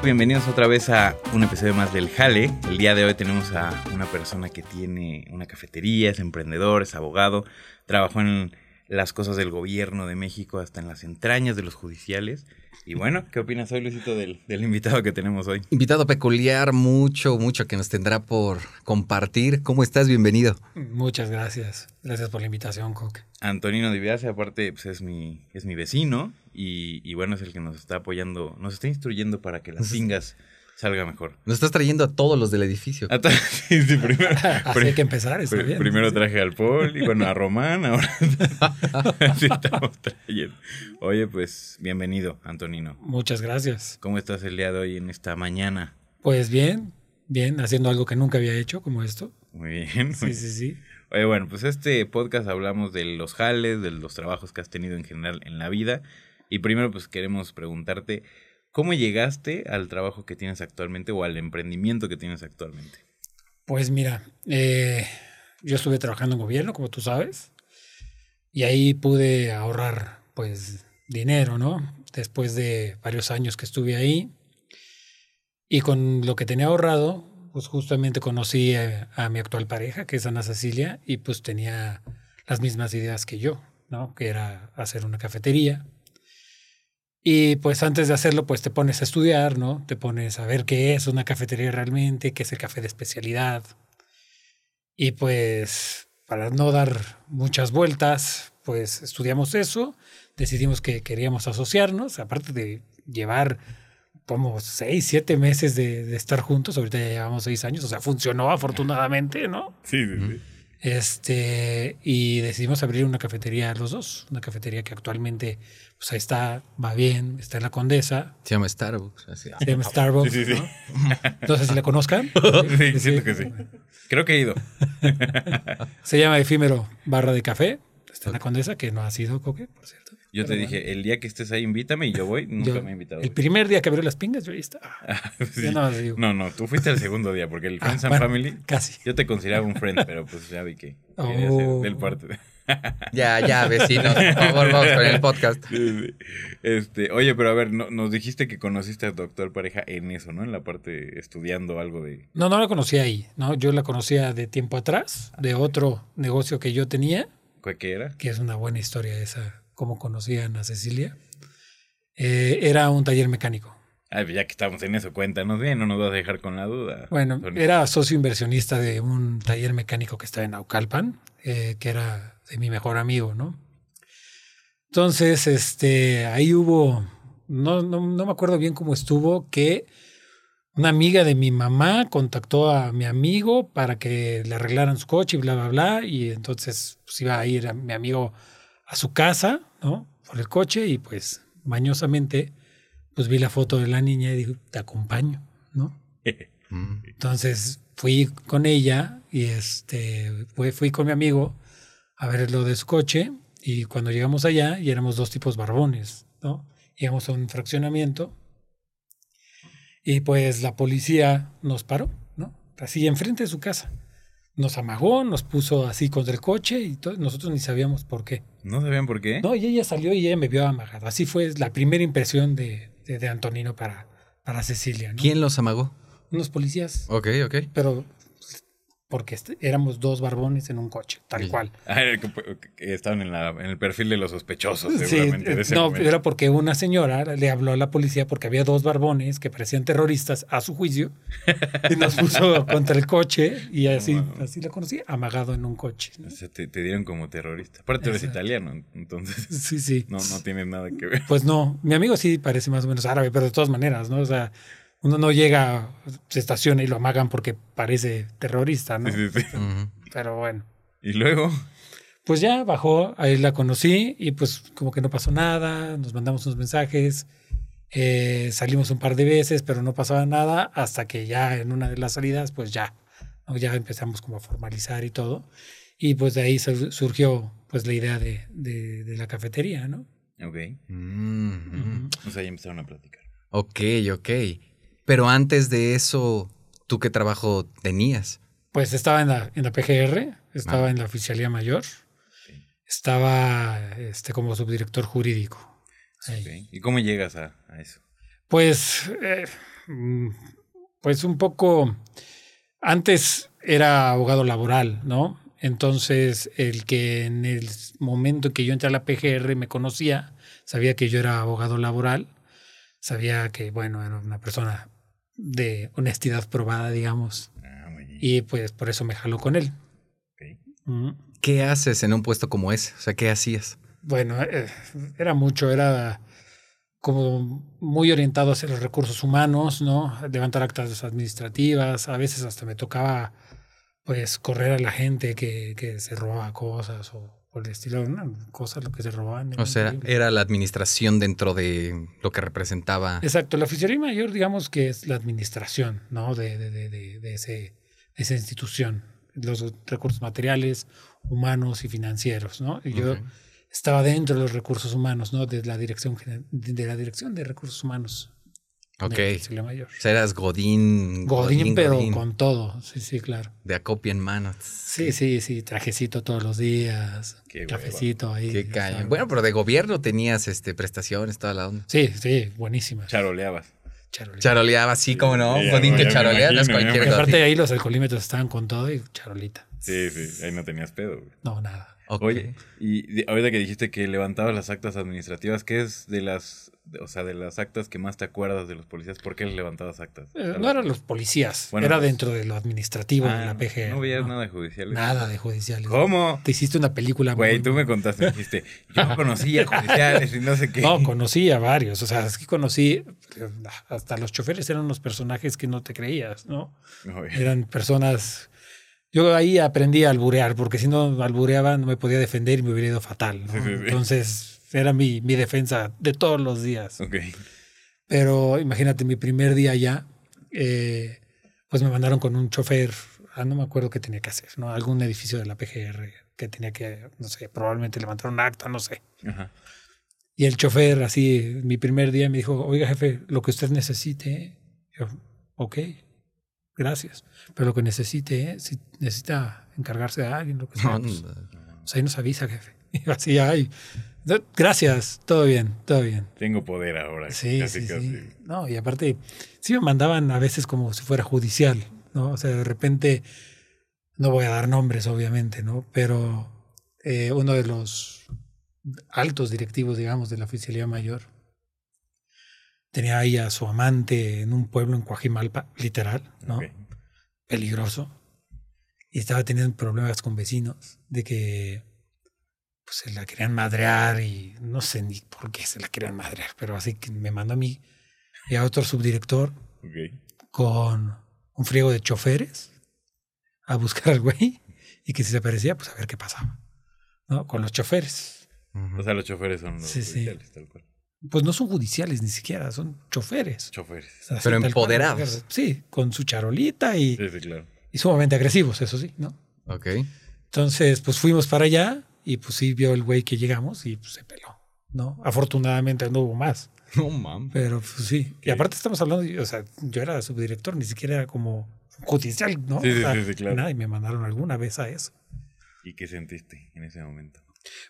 Bienvenidos otra vez a un episodio más del Jale. El día de hoy tenemos a una persona que tiene una cafetería, es emprendedor, es abogado, trabajó en las cosas del gobierno de México hasta en las entrañas de los judiciales. Y bueno, ¿qué opinas hoy, Luisito, del, del invitado que tenemos hoy? Invitado peculiar, mucho, mucho que nos tendrá por compartir. ¿Cómo estás? Bienvenido. Muchas gracias. Gracias por la invitación, Coque. Antonino Diviase, aparte, pues es mi, es mi vecino y, y bueno, es el que nos está apoyando, nos está instruyendo para que las pingas salga mejor. Nos estás trayendo a todos los del edificio. A sí, sí, primero, Así hay que empezar, está bien. primero traje al Paul y bueno, a Román, ahora sí estamos trayendo. Oye, pues bienvenido, Antonino. Muchas gracias. ¿Cómo estás el día de hoy en esta mañana? Pues bien, bien, haciendo algo que nunca había hecho como esto. Muy bien. Sí, sí, sí. Oye, bueno, pues este podcast hablamos de los jales, de los trabajos que has tenido en general en la vida. Y primero, pues queremos preguntarte, ¿cómo llegaste al trabajo que tienes actualmente o al emprendimiento que tienes actualmente? Pues mira, eh, yo estuve trabajando en gobierno, como tú sabes, y ahí pude ahorrar, pues, dinero, ¿no? Después de varios años que estuve ahí. Y con lo que tenía ahorrado, pues justamente conocí a, a mi actual pareja, que es Ana Cecilia, y pues tenía las mismas ideas que yo, ¿no? Que era hacer una cafetería. Y pues antes de hacerlo, pues te pones a estudiar, ¿no? Te pones a ver qué es una cafetería realmente, qué es el café de especialidad. Y pues para no dar muchas vueltas, pues estudiamos eso, decidimos que queríamos asociarnos, aparte de llevar como seis, siete meses de, de estar juntos, ahorita ya llevamos seis años, o sea, funcionó afortunadamente, ¿no? Sí, sí, sí. Este, y decidimos abrir una cafetería los dos, una cafetería que actualmente, pues ahí está, va bien, está en la Condesa, Se llama Starbucks. así. se llama Starbucks. Sí, sí, sí. ¿no? No sé si la conozcan. Sí, siento que sí. Creo que he ido. Se llama Efímero Barra de Café, está en la Condesa, que no ha sido coque, por cierto. Yo te dije, el día que estés ahí, invítame y yo voy. Nunca Yo- me he invitado. El primer día que abrió las pingas, yo ahí estaba. Sí. Yo nada más digo. No, no, tú fuiste el segundo día porque el Ah, Friends and bueno, Family, Casi. yo te consideraba un friend, pero pues ya vi que quería ser Oh. del parte. Ya, ya, vecinos. Por favor, vamos con el podcast. Este, oye, pero a ver, no- nos dijiste que conociste a tu actual pareja en eso, ¿no? En la parte estudiando algo de. No, no la conocí ahí, ¿no? Yo la conocía de tiempo atrás, de otro negocio que yo tenía, ¿Qué era? que es una buena historia esa, cómo conocían a Cecilia. Eh, era un taller mecánico. Pues ya que estamos en eso, cuéntanos bien, no nos vas a dejar con la duda. Bueno, era socio inversionista de un taller mecánico que estaba en Naucalpan, eh, que era de mi mejor amigo, ¿no? Entonces, este, ahí hubo, no, no, no me acuerdo bien cómo estuvo, que una amiga de mi mamá contactó a mi amigo para que le arreglaran su coche y bla, bla, bla, y entonces pues, iba a ir a mi amigo a su casa, ¿no? Por el coche y pues mañosamente, pues vi la foto de la niña y digo, te acompaño, ¿no? Mm. Entonces fui con ella y este fui, fui con mi amigo a ver lo de su coche y cuando llegamos allá y éramos dos tipos barbones, ¿no? Llegamos a un fraccionamiento y pues la policía nos paró, ¿no? Así enfrente de su casa. Nos amagó, nos puso así contra el coche y todo, nosotros ni sabíamos por qué. ¿No sabían por qué? No, y ella salió y ella me vio amagado. Así fue la primera impresión de, de, de Antonino para, para Cecilia, ¿no? ¿Quién los amagó? Unos policías Ok, ok. pero porque este- éramos dos barbones en un coche, tal Sí. cual. Ah, estaban en, la, en el perfil de los sospechosos, Sí, seguramente. de ese no, momento. era porque una señora le habló a la policía porque había dos barbones que parecían terroristas a su juicio y nos puso contra el coche y así, wow. así la conocí, amagado en un coche. ¿no? O sea, te, te dieron como terrorista. Aparte, eres italiano, entonces Sí, sí. no, no tienes nada que ver. Pues no, mi amigo sí parece más o menos árabe, pero de todas maneras, ¿no? O sea, uno no llega, se estaciona y lo amagan porque parece terrorista, ¿no? Sí, sí, sí. Pero bueno. Y luego, Pues ya bajó, ahí la conocí y pues como que no pasó nada, nos mandamos unos mensajes, eh, salimos un par de veces, pero no pasaba nada hasta que ya en una de las salidas, pues ya, ¿no? ya empezamos como a formalizar y todo. Y pues de ahí sur- surgió pues la idea de, de- de la cafetería, ¿no? ok. Mm, mm. O sea, ya empezaron a platicar. Ok, ok. Pero antes de eso, ¿tú qué trabajo tenías? Pues estaba en la, en la PGR, estaba Ah. en la Oficialía Mayor, estaba este, como subdirector jurídico. ¿Y cómo llegas a, a eso? Pues, eh, pues un poco, antes era abogado laboral, ¿no? Entonces, el que en el momento que yo entré a la PGR me conocía, sabía que yo era abogado laboral, sabía que, bueno, era una persona de honestidad probada, digamos, Ah, muy bien. y pues por eso me jaló con él. Mm. ¿Qué haces en un puesto como ese? O sea, ¿qué hacías? Bueno, eh, era mucho, era como muy orientado hacia los recursos humanos, ¿no? Levantar actas administrativas, a veces hasta me tocaba pues correr a la gente que, que se robaba cosas o por el estilo, ¿no? cosas lo que se robaban. O sea, increíble. era la administración dentro de lo que representaba. Exacto, la oficialía mayor, digamos que es la administración, ¿no? De, de, de, de, de ese, de esa institución, los recursos materiales, humanos y financieros, ¿no? Y yo estaba dentro de los recursos humanos, ¿no? De la dirección de la dirección de recursos humanos. Ok. mayor. O sea, eras Godín. Godín, pero Godín, con todo, sí, sí, claro. De acopia en mano. Sí, sí, sí, trajecito todos los días, Qué hueva. cafecito ahí. Qué caña. Bueno, pero de gobierno tenías este prestaciones, toda la onda. Sí, sí, buenísimas. Charoleabas. Charolita. Charoleaba, sí, como no. Sí, Godín que charolea, no es cualquier Y aparte Godín. ahí los alcoholímetros estaban con todo y charolita. Sí, sí, ahí no tenías pedo. güey. No, nada. Ok. Oye, y ahorita que dijiste que levantabas las actas administrativas, ¿qué es de las, o sea, de las actas que más te acuerdas de los policías? ¿Por qué les levantabas actas? Eh, no eran los policías, Bueno, era pues- dentro de lo administrativo de Ah, la PGR. No veías ¿no? nada de judiciales. Nada de judiciales. ¿Cómo? Te hiciste una película. Güey, muy- tú me contaste, me dijiste, yo conocía judiciales y no sé qué. No, conocí a varios. O sea, es que conocí. Hasta los choferes eran unos personajes que no te creías, ¿no? Eran personas. Yo ahí aprendí a alburear, porque si no albureaba no me podía defender y me hubiera ido fatal. ¿no? Sí, sí, sí. Entonces era mi, mi defensa de todos los días. Ok. Pero imagínate, mi primer día ya, eh, pues me mandaron con un chofer, ah, no me acuerdo qué tenía que hacer, ¿no? Algún edificio de la PGR que tenía que, no sé, probablemente levantar un acta, no sé. Ajá. Y el chofer, así, mi primer día me dijo, oiga jefe, lo que usted necesite. Yo, ok, gracias. Pero lo que necesite, ¿eh? si necesita encargarse de alguien, lo que sea, pues, pues ahí nos avisa, jefe. Y yo así, ay, gracias, todo bien, todo bien. Tengo poder ahora. Sí, casi, sí, casi. sí. No, y aparte, sí me mandaban a veces como si fuera judicial, ¿no? O sea, de repente, no voy a dar nombres, obviamente, ¿no? Pero eh, uno de los altos directivos, digamos, de la oficialía mayor, tenía ahí a su amante en un pueblo en Coajimalpa, literal, ¿no? Peligroso. Y estaba teniendo problemas con vecinos de que pues se la querían madrear y no sé ni por qué se la querían madrear, pero así que me mandó a mí y a otro subdirector con un friego de choferes a buscar al güey y que si se aparecía, pues a ver qué pasaba, ¿no? Con los choferes. O sea, los choferes son los Sí, sí. judiciales, tal cual. Pues no son judiciales ni siquiera, son choferes. Choferes. O sea, así Pero cual, empoderados. Sí, con su charolita y, Sí, sí, claro. y sumamente agresivos, eso sí, ¿no? Ok. Entonces, pues fuimos para allá y pues sí vio el güey que llegamos y pues se peló, ¿no? Afortunadamente no hubo más, No mames. pero pues sí. Y Ok. aparte estamos hablando, o sea, yo era subdirector, ni siquiera era como judicial, ¿no? Sí, sí, O sea, sí, claro. Nada, y me mandaron alguna vez a eso. ¿Y qué sentiste en ese momento?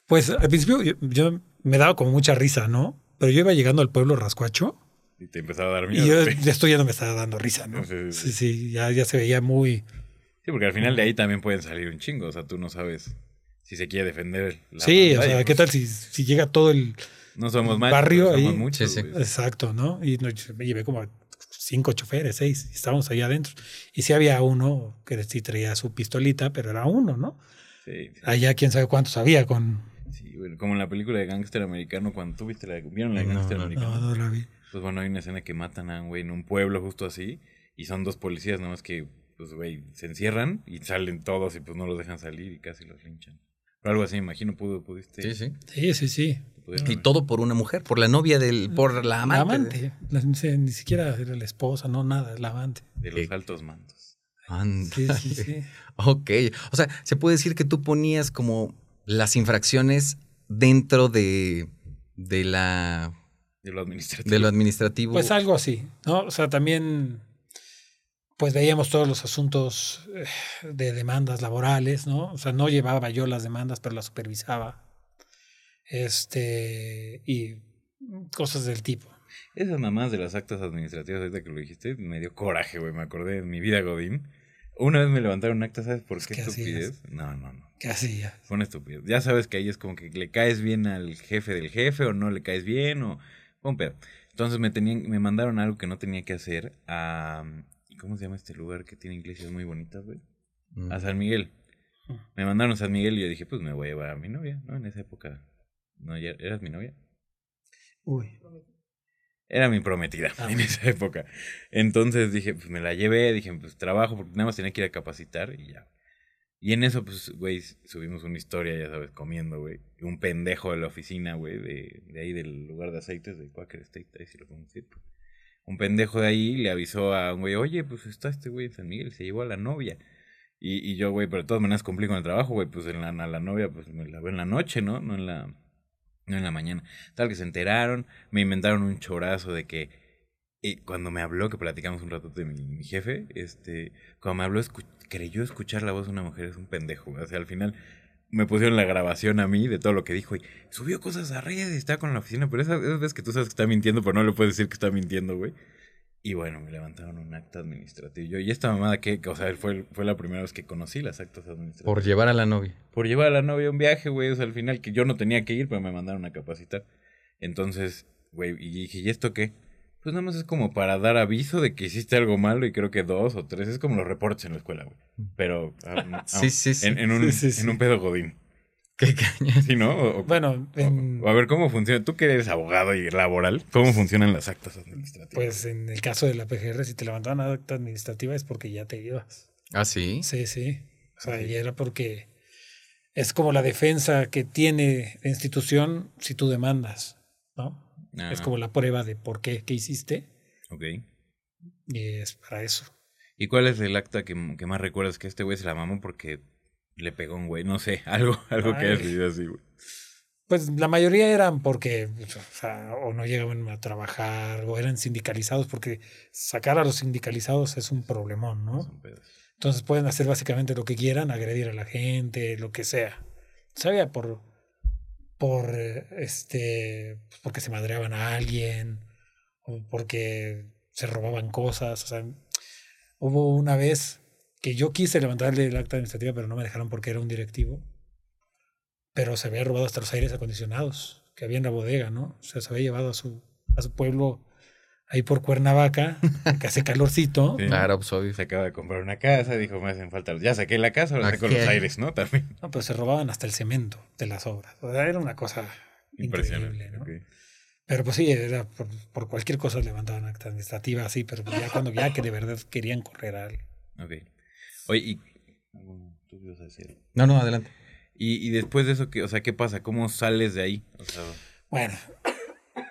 Pues al principio yo, yo me daba como mucha risa, ¿no? Pero yo iba llegando al pueblo Rascuacho Y te empezaba a dar miedo. y yo, sí. esto ya no me estaba dando risa, ¿no? Sí, sí, Sí, sí. sí, ya, ya se veía muy... Sí, porque al final de ahí también pueden salir un chingo. O sea, tú no sabes si se quiere defender. La sí, o sea, ¿qué pues, tal si, si llega todo el... No somos más. barrio somos muchos. Sí, sí. güey. Exacto, ¿no? Y me llevé como cinco choferes, seis, y estábamos ahí adentro. Y sí había uno que sí traía su pistolita, pero era uno, ¿no? Sí, sí. Allá quién sabe cuántos había con... Sí, güey, como en la película de Gángster Americano, cuando tú viste la, ¿vieron la de No, Gángster no, Americano? No, no la vi. Pues bueno, hay una escena que matan a un güey en un pueblo justo así, y son dos policías, nada más que, pues güey, se encierran y salen todos y pues no los dejan salir y casi los linchan. Pero algo así, me imagino, pudo, pudiste. Sí, sí. Sí, sí, sí. Y todo por una mujer, por la novia del, por la La amante. amante. La- ni se- ni siquiera era la esposa, no, nada, la amante. De los altos mandos. Anda. Sí, sí, sí. Ok. O sea, se puede decir que tú ponías como las infracciones dentro de, de la De lo administrativo. de lo administrativo. Pues algo así, ¿no? O sea, también pues veíamos todos los asuntos eh, de demandas laborales, ¿no? O sea, no llevaba yo las demandas, pero las supervisaba. Este, y cosas del tipo, Esas mamás de las actas administrativas, ahorita que lo dijiste, me dio coraje, güey. Me acordé de mi vida, Godín. Una vez me levantaron acta, ¿sabes por qué ¿qué estupidez? No, no, no. ¿Qué hacías? Fue una estupidez. Ya sabes que ahí es como que le caes bien al jefe del jefe o no le caes bien o un pedo. Entonces me tenían, me mandaron algo que no tenía que hacer a ¿cómo se llama este lugar que tiene iglesias muy bonitas, güey? Mm. A San Miguel. Me mandaron a San Miguel y yo dije, pues me voy a llevar a mi novia, ¿no? En esa época. No, ya eras mi novia. Uy. Era mi prometida Ah, en esa época. Entonces dije, pues me la llevé, dije, pues trabajo, porque nada más tenía que ir a capacitar y ya. Y en eso, pues, güey, subimos una historia, ya sabes, comiendo, güey. Un pendejo de la oficina, güey, de, de ahí del lugar de aceites de Quaker State, ahí sí lo podemos decir. Un pendejo de ahí le avisó a un güey, oye, pues está este güey en San Miguel, se llevó a la novia. Y, y yo, güey, pero de todas maneras cumplí con el trabajo, güey, pues en la, a la novia, pues me la veo en la noche, ¿no? No en la, no en la mañana. Tal que se enteraron, me inventaron un chorazo de que y cuando me habló, que platicamos un rato de mi, mi jefe, este, cuando me habló, creyó escuchar la voz de una mujer, es un pendejo. güey. O sea, al final me pusieron la grabación a mí de todo lo que dijo y subió cosas a redes, está con la oficina, pero esas, esas veces que tú sabes que está mintiendo, pero no le puedes decir que está mintiendo, güey. Y bueno, me levantaron un acta administrativo. Yo, y esta mamada que, o sea, fue, fue la primera vez que conocí las actas administrativas. Por llevar a la novia. Por llevar a la novia a un viaje, güey. O sea, al final que yo no tenía que ir, pero me mandaron a capacitar. Entonces, güey, y dije, ¿y esto qué? Pues nada más es como para dar aviso de que hiciste algo malo y creo que dos o tres. Es como los reportes en la escuela, güey. Pero Sí, sí, sí. En, en un, Sí, sí, sí. en un pedo godín. Qué caña. ¿Sí, no? O, o- Bueno, en- o a ver, ¿cómo funciona? Tú que eres abogado y laboral, ¿cómo funcionan las actas administrativas? pues en el caso de la PGR, si te levantaban acta administrativa es porque ya te ibas. Ah, sí. Sí, sí. O sea, y era porque es como la defensa que tiene la institución si tú demandas, ¿no? Ah, Es como la prueba de por qué, qué hiciste Ok. y es para eso. ¿Y cuál es el acta que, que más recuerdas que este güey se la mamó porque le pegó un güey? No sé, algo, algo que vivido así, güey. Pues la mayoría eran porque pues, o, sea, o no llegaban a trabajar o eran sindicalizados porque sacar a los sindicalizados es un problemón, ¿no? Entonces pueden hacer básicamente lo que quieran, agredir a la gente, lo que sea. Sabía por por este pues, porque se madreaban a alguien o porque se robaban cosas, o sea, hubo una vez que yo quise levantarle el acta administrativa, pero no me dejaron porque era un directivo. Pero se había robado hasta los aires acondicionados que había en la bodega, ¿no? O sea, se había llevado a su a su pueblo ahí por Cuernavaca, que hace calorcito. Sí. Claro, pues obvio. Se acaba de comprar una casa, dijo, me hacen falta. Ya saqué la casa, ahora saco los aires, ¿no? También. No, pero se robaban hasta el cemento de las obras. O sea, era una cosa Impresionante. increíble, ¿no? Pero pues sí, era por, por cualquier cosa levantaban acta administrativa así, pero ya cuando ya que de verdad querían correr a alguien. Ok. Oye, y. algo- Tú ibas a decir. No, no, adelante. Y, y después de eso, ¿qué, o sea, ¿qué pasa? ¿Cómo sales de ahí? O sea, Bueno,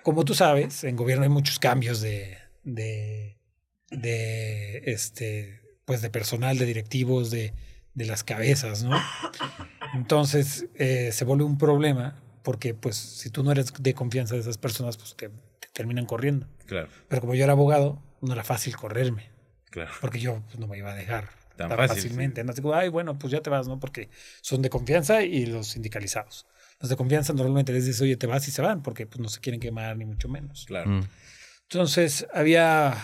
como tú sabes, en gobierno hay muchos cambios de, de, de este, pues de personal, de directivos, de, de las cabezas, ¿no? Entonces eh, se vuelve un problema porque, pues, si tú no eres de confianza de esas personas, pues te, te terminan corriendo. claro, Pero como yo era abogado, no era fácil correrme, claro. porque yo pues, no me iba a dejar Tan tan, fácil, fácilmente. No digo, ay, bueno, pues ya te vas, ¿no? Porque son de confianza y los sindicalizados. Los de confianza normalmente les dices, oye, te vas y se van, porque pues no se quieren quemar ni mucho menos. Claro. Mm. Entonces, había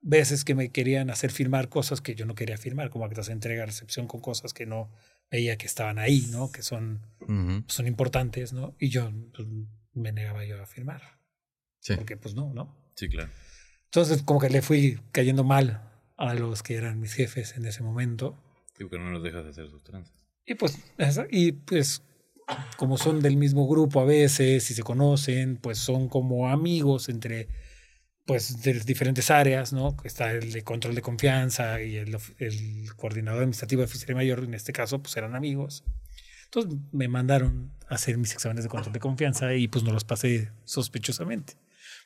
veces que me querían hacer firmar cosas que yo no quería firmar, como actas de entrega, recepción con cosas que no veía que estaban ahí, ¿no? Que son, Ujú. son importantes, ¿no? Y yo pues, me negaba yo a firmar, Sí. porque pues no, ¿no? Sí, claro. Entonces, como que le fui cayendo mal a los que eran mis jefes en ese momento. Digo que no los dejas hacer sus tranzas. Y pues, y pues, como son del mismo grupo a veces y se conocen, pues son como amigos entre, pues, de diferentes áreas, ¿no? Está el de control de confianza y el, el coordinador administrativo de oficina mayor, en este caso, pues eran amigos. Entonces me mandaron a hacer mis exámenes de control de confianza y pues no los pasé sospechosamente.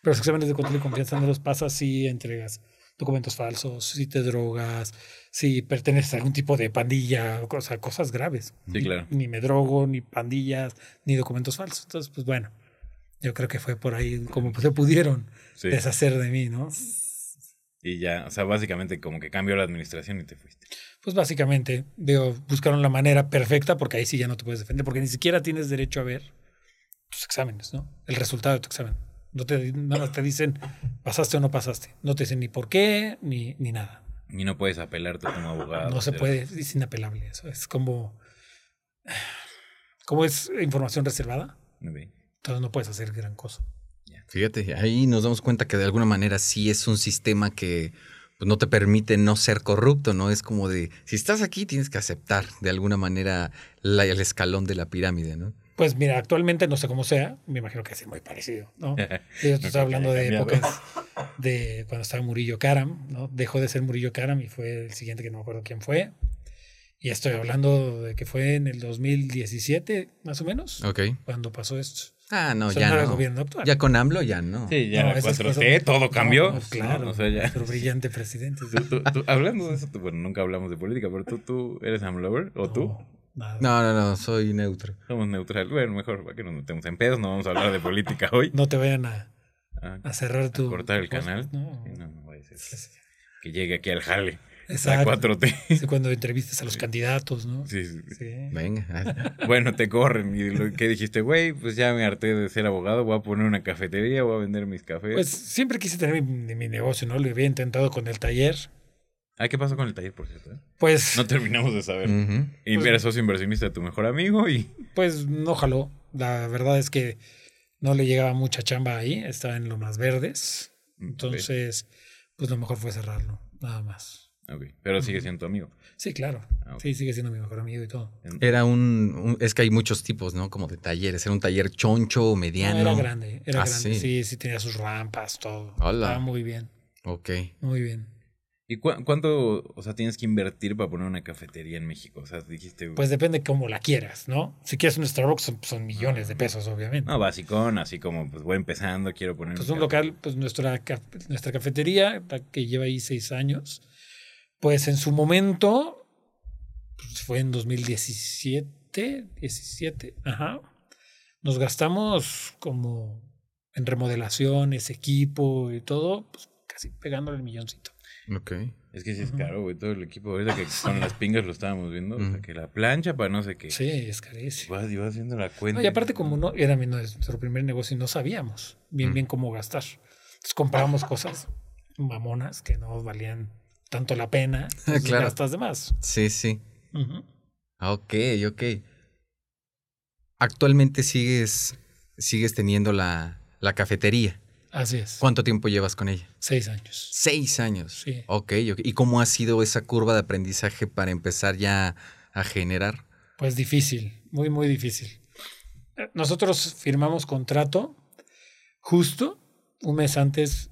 Pero los exámenes de control de confianza no los pasas si entregas documentos falsos, si te drogas, si perteneces a algún tipo de pandilla, o sea, cosas graves. Sí, claro. Ni me drogo, ni pandillas, ni documentos falsos. Entonces, pues bueno, yo creo que fue por ahí como se pudieron Sí. deshacer de mí, ¿no? Y ya, o sea, básicamente como que cambió la administración y te fuiste. Pues básicamente, veo, buscaron la manera perfecta porque ahí sí ya no te puedes defender, porque ni siquiera tienes derecho a ver tus exámenes, ¿no? El resultado de tu examen. No te, nada más te dicen pasaste o no pasaste. No te dicen ni por qué, ni, ni nada. Y no puedes apelarte como abogado. No se puede, es inapelable eso. Es como, como es información reservada, entonces no puedes hacer gran cosa. Fíjate, ahí nos damos cuenta que de alguna manera sí es un sistema que pues, no te permite no ser corrupto, ¿no? Es como de, si estás aquí tienes que aceptar de alguna manera la- el escalón de la pirámide, ¿no? Pues mira, actualmente no sé cómo sea, me imagino que es muy parecido, ¿no? Yo estoy hablando de épocas de cuando estaba Murillo Karam, ¿no? Dejó de ser Murillo Karam y fue el siguiente que no me acuerdo quién fue. Y estoy hablando de que fue en el 2017, más o menos, Ok. cuando pasó esto. Ah, no, O sea, ya no era gobierno actual. Ya con AMLO ya no. Sí, ya No, esas 4T, cosas- todo cambió. No, pues, claro, ¿no? O sea, ya. nuestro brillante presidente. sí. Tú- tú- tú- hablando de eso, tú- bueno, nunca hablamos de política, pero tú, tú eres AMLover o tú. No, nada. No, no, no, soy neutro. Somos neutral. Bueno, mejor, para que nos metemos en pedos, no vamos a hablar de política hoy. No te vayan a, Ah, a cerrar tu. cortar el canal. No. Sí, no, no vaya a ser Sí, sí. que llegue aquí al jale. La Exacto. 4T. Sí, cuando entrevistas a los candidatos, ¿no? Sí, sí, sí. Sí. Venga. Bueno, te corren. Y lo que dijiste, güey, pues ya me harté de ser abogado, voy a poner una cafetería, voy a vender mis cafés. Pues siempre quise tener mi, mi negocio, ¿no? Lo había intentado con el taller. Ah, ¿qué pasó con el taller, por cierto? eh? Pues, No terminamos de saber. Y Pues- socio inversionista de tu mejor amigo y... pues no jaló. La verdad es que no le llegaba mucha chamba ahí. Estaba en lo más verdes. Entonces, pues lo mejor fue cerrarlo. Nada más. Ok, Pero sigue siendo tu amigo. Sí, claro. Ah. Sí, sigue siendo mi mejor amigo y todo. Era un, un- Es que hay muchos tipos, ¿no? Como de talleres. Era un taller choncho, No, mediano. era grande, era Ah, grande. sí. Sí. sí, tenía sus rampas, todo. Hola. Estaba muy bien, Ok. muy bien. ¿Y cu- cuánto, o sea, tienes que invertir para poner una cafetería en México? O sea, dijiste... Pues depende cómo la quieras, ¿no? Si quieres un Starbucks son, son millones de pesos, obviamente. No, basicón, así como, pues voy empezando, quiero poner... Pues un local, pues nuestra, ca- nuestra cafetería, la que lleva ahí seis años, pues en su momento, pues fue en 2017, 17, ajá, nos gastamos como en remodelaciones, equipo y todo, pues casi pegándole el milloncito. Ok. Es que sí es caro, güey, todo el equipo. Ahorita que con las pingas lo estábamos viendo, o sea, que la plancha para no sé qué. Sí, es carísimo. Vas y vas viendo la cuenta. No, y aparte como no era mi- nuestro primer negocio y no sabíamos bien Mm. bien cómo gastar. Entonces comprábamos cosas mamonas que no valían tanto la pena. entonces Claro. gastas de más. Sí, sí. Ujú. Ah, Ok, ok. Actualmente sigues, sigues teniendo la, la cafetería. Así es. ¿Cuánto tiempo llevas con ella? Seis años. Seis años. Sí. Ok, ok. ¿Y cómo ha sido esa curva de aprendizaje para empezar ya a generar? Pues difícil, muy, muy difícil. Eh, Nosotros firmamos contrato justo un mes antes,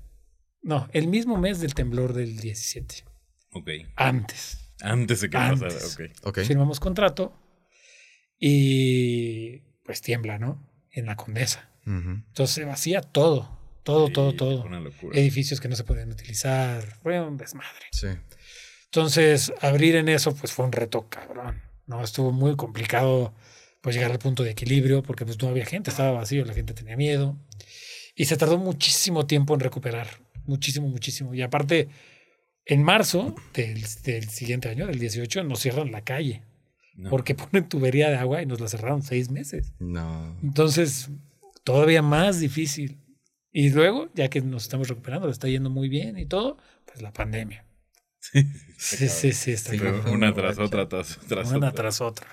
no, el mismo mes del temblor del 17. Ok. Antes. Antes de que Antes. pasara, ok. Ok. Firmamos contrato y pues tiembla, ¿no? En la condesa. Entonces se vacía todo, todo, Sí, todo, todo. Una locura. Edificios que no se podían utilizar. Fue un desmadre. Sí. Entonces, abrir en eso, pues fue un reto cabrón. No, estuvo muy complicado pues llegar al punto de equilibrio porque pues no había gente, estaba vacío, la gente tenía miedo. Y se tardó muchísimo tiempo en recuperar. Muchísimo, muchísimo. Y aparte, en marzo del, del siguiente año, del 18, nos cierran la calle No. porque ponen tubería de agua y nos la cerraron seis meses. No. Entonces, todavía más difícil. Y luego, ya que nos estamos recuperando, le está yendo muy bien y todo, pues la pandemia. Sí, sí, sí, está Sí. Pero una tras otra, tras, tras Una otra. tras otra.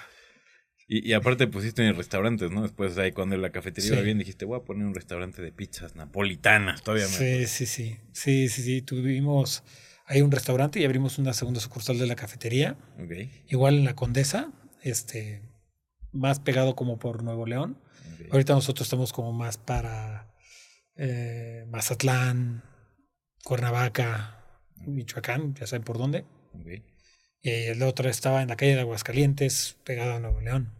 Y, y aparte pusiste en restaurantes, ¿no? Después ahí cuando la cafetería iba Sí. bien dijiste, voy a poner un restaurante de pizzas napolitanas. Todavía me Sí, sí, sí. Sí, sí, sí. Tuvimos ahí un restaurante y abrimos una segunda sucursal de la cafetería. Igual en la Condesa, este, más pegado como por Nuevo León. Ahorita nosotros estamos como más para eh, Mazatlán, Cuernavaca, Michoacán, ya saben por dónde. ok. Y la otra estaba en la calle de Aguascalientes, pegada a Nuevo León.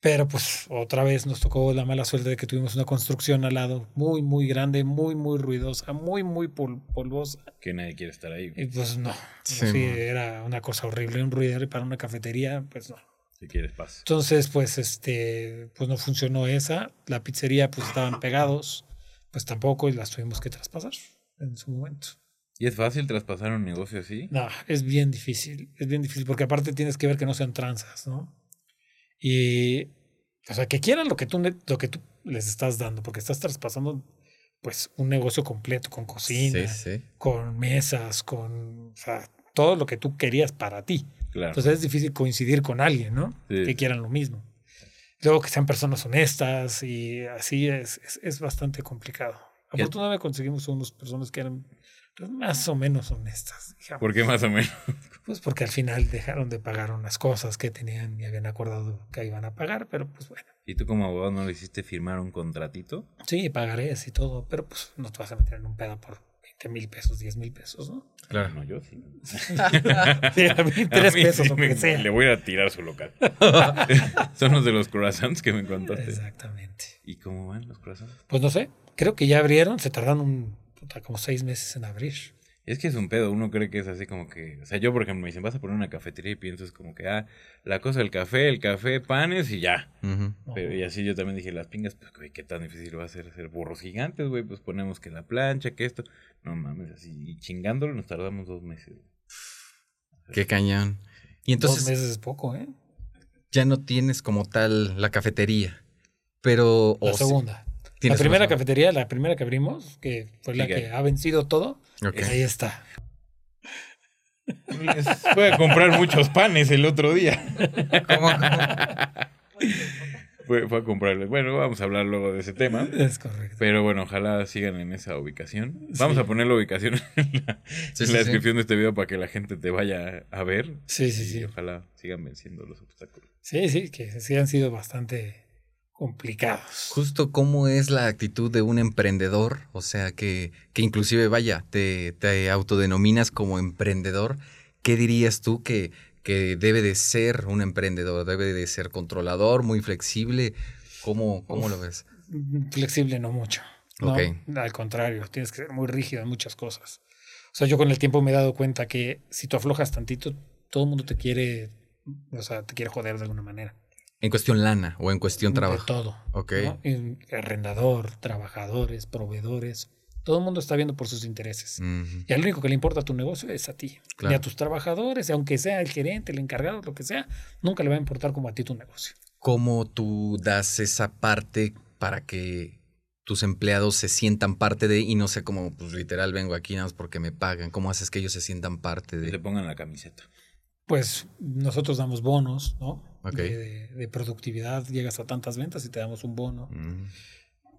Pero pues otra vez nos tocó la mala suerte de que tuvimos una construcción al lado muy, muy grande, muy, muy ruidosa, muy, muy pol- polvosa. Que nadie quiere estar ahí. Y pues no, Sí, era una cosa horrible, un ruidero y para una cafetería, pues no. Si quieres paz. Entonces, pues este, pues no funcionó esa. La pizzería, pues estaban pegados, pues tampoco y las tuvimos que traspasar en su momento. ¿Y es fácil traspasar un negocio así? No, es bien difícil, es bien difícil, porque aparte tienes que ver que no sean tranzas, ¿no? Y, o sea, que quieran lo que tú, lo que tú les estás dando, porque estás traspasando pues un negocio completo con cocina, Sí, sí. con mesas, con o sea, todo lo que tú querías para ti. Claro. Entonces es difícil coincidir con alguien, ¿no? Sí. Que quieran lo mismo. Luego que sean personas honestas y así es, es, es bastante complicado. Afortunadamente conseguimos unas personas que eran pues, más o menos honestas. digamos. ¿Por qué más o menos? Pues porque al final dejaron de pagar unas cosas que tenían y habían acordado que iban a pagar, pero pues bueno, ¿Y tú como abogado no le hiciste firmar un contratito? sí, pagaré y todo, pero pues no te vas a meter en un pedo por 20 mil pesos, 10 mil pesos, ¿no? Claro. No, yo sí. Sí, a mí tres A mí pesos, sí lo me- que sea. Le voy a ir a tirar su local. Son los de los croissants que me contaste. Exactamente. ¿Y cómo van los croissants? Pues no sé, creo que ya abrieron, se tardaron un, puta, como seis meses en abrir. Es que es un pedo, uno cree que es así como que, o sea, yo por ejemplo me dicen, vas a poner una cafetería y pienso es como que, ah, la cosa del café, el café, panes y ya. Pero, y así yo también dije, las pingas, pues, güey, qué tan difícil va a ser hacer burros gigantes, güey, pues ponemos que la plancha, que esto. No mames, así, y chingándolo nos tardamos dos meses. Qué cañón. Y entonces Dos meses es poco, ¿eh? ya no tienes como tal la cafetería. Pero. La o segunda. La primera cafetería, la primera que abrimos, que fue la que ha vencido todo, Ok. ahí está. Les Fue a comprar muchos panes el otro día. ¿Cómo, cómo? Fue, fue a comprarle. Bueno, vamos a hablar luego de ese tema. Es correcto. Pero bueno, ojalá sigan en esa ubicación. Vamos Sí. a poner la ubicación en la, Sí, en sí, la sí. descripción de este video para que la gente te vaya a ver. Sí, sí, Y sí. ojalá sigan venciendo los obstáculos. Sí, sí, que sí han sido bastante complicados. Justo cómo es la actitud de un emprendedor, o sea, que, que inclusive, vaya, te, te autodenominas como emprendedor. ¿Qué dirías tú que, que debe de ser un emprendedor? ¿Debe de ser controlador, muy flexible? ¿Cómo, cómo lo ves? Flexible no mucho. No, Ok. al contrario, tienes que ser muy rígido en muchas cosas. O sea, yo con el tiempo me he dado cuenta que si tú aflojas tantito, todo el mundo te quiere, o sea, te quiere joder de alguna manera. En cuestión lana o en cuestión De trabajo. todo. Ok. Arrendador, trabajadores, proveedores. Todo el mundo está viendo por sus intereses. Y al único que le importa a tu negocio es a ti. Claro. Y a tus trabajadores, aunque sea el gerente, el encargado, lo que sea, nunca le va a importar como a ti tu negocio. ¿Cómo tú das esa parte para que tus empleados se sientan parte de y no sé cómo, pues literal vengo aquí nada más porque me pagan? ¿Cómo haces que ellos se sientan parte Que se de? pongan la camiseta. Pues nosotros damos bonos, ¿no? Ok. De, de- de productividad, llegas a tantas ventas y te damos un bono. Mm,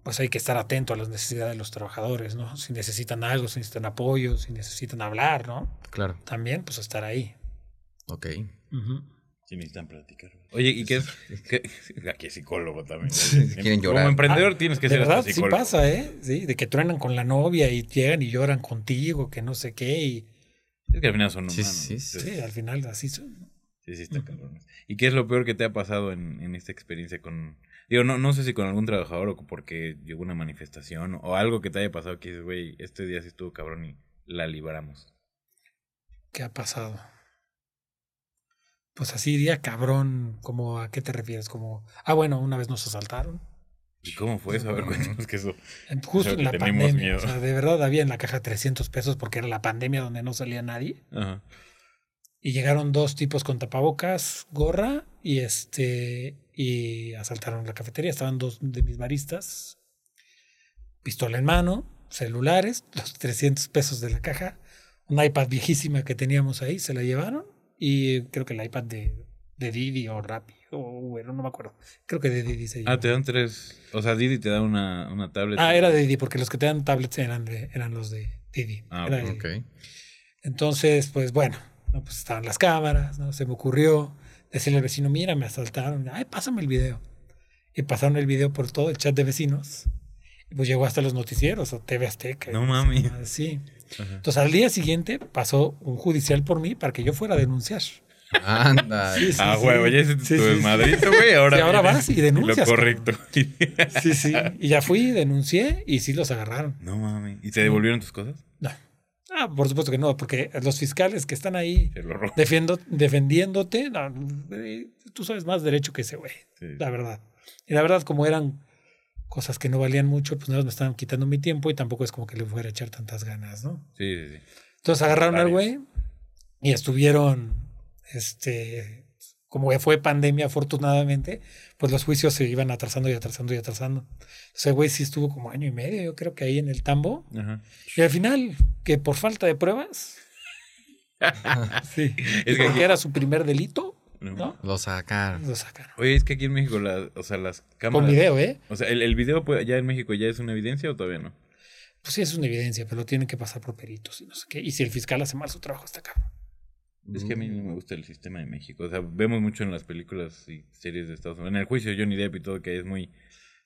Pues hay que estar atento a las necesidades de los trabajadores, ¿no? Si necesitan algo, si necesitan apoyo, si necesitan hablar, ¿no? claro, También, pues estar ahí. ok. Si necesitan platicar. Oye, ¿y qué es? ¿Qué? Aquí es psicólogo también. quieren llorar. Como emprendedor Ah, tienes que ser hasta verdad, sí psicólogo. pasa, ¿eh? Sí, de que truenan con la novia y llegan y lloran contigo, que no sé qué. Y Es que al final son Sí, humanos. sí, sí. sí, al final así son. Sí, sí, está cabrón. ¿Y qué es lo peor que te ha pasado en, en esta experiencia con... Digo, no, no sé si con algún trabajador o porque llegó una manifestación o algo que te haya pasado que dices, güey, este día sí estuvo cabrón y la libramos. ¿Qué ha pasado? Pues así, día cabrón, como a qué te refieres? Como, ah, bueno, una vez nos asaltaron. ¿Y cómo fue eso? A ver, cuéntanos que eso... Justo en la pandemia. miedo. O sea, de verdad había en la caja 300 pesos porque era la pandemia donde no salía nadie. Ajá. Y llegaron dos tipos con tapabocas, gorra y este y asaltaron la cafetería. Estaban dos de mis baristas, pistola en mano, celulares, los 300 pesos de la caja, un iPad viejísima que teníamos ahí, se la llevaron y creo que el iPad de, de Didi o Rappi o Uber, no me acuerdo. Creo que de Didi se llevó. Ah, te dan tres... O sea, Didi te da una, una tablet. Ah, era de Didi porque los que te dan tablets eran, de- eran los de Didi. Ah, Era Ok. Didi. Entonces, pues bueno, no, pues estaban las cámaras, ¿no? Se me ocurrió decirle al vecino, mira, me asaltaron, ay, pásame el video. Y pasaron el video por todo el chat de vecinos. Y pues llegó hasta los noticieros, o TV Azteca. No mami. Sí. Ajá. Entonces al día siguiente pasó un judicial por mí para que yo fuera a denunciar. Anda. Sí, sí, Ah, ya hiciste Sí, tu desmadrito, güey. Ahora, Sí, ahora vas y denuncias, Lo correcto. Sí, sí. Y ya fui, denuncié y sí los agarraron. no mami. ¿Y te devolvieron tus cosas? No. Ah, por supuesto que no, porque los fiscales que están ahí defiendo, defendiéndote, no, eh, tú sabes más derecho que ese güey, Sí. la verdad. Y la verdad, como eran cosas que no valían mucho, pues nada más me estaban quitando mi tiempo y tampoco es como que le fuera a echar tantas ganas, ¿no? Sí, sí, sí. Entonces agarraron al güey y estuvieron, este, como fue pandemia afortunadamente, pues los juicios se iban atrasando y atrasando y atrasando. O sea, güey sí estuvo como año y medio, yo creo que ahí en el tambo. Ajá. Y al final, que por falta de pruebas, sí, Es que porque aquí- era su primer delito, No. ¿no? Lo sacaron. Lo sacaron. Oye, es que aquí en México, la- o sea, las cámaras. Con video, ¿eh? O sea, el, el video ya en México ya es una evidencia o todavía no? Pues sí, es una evidencia, pero lo tienen que pasar por peritos y no sé qué. Y si el fiscal hace mal su trabajo, está cabrón. Es que a mí no me gusta el sistema de México. O sea, vemos mucho en las películas y series de Estados Unidos. En el juicio de Johnny Depp y todo, que es muy,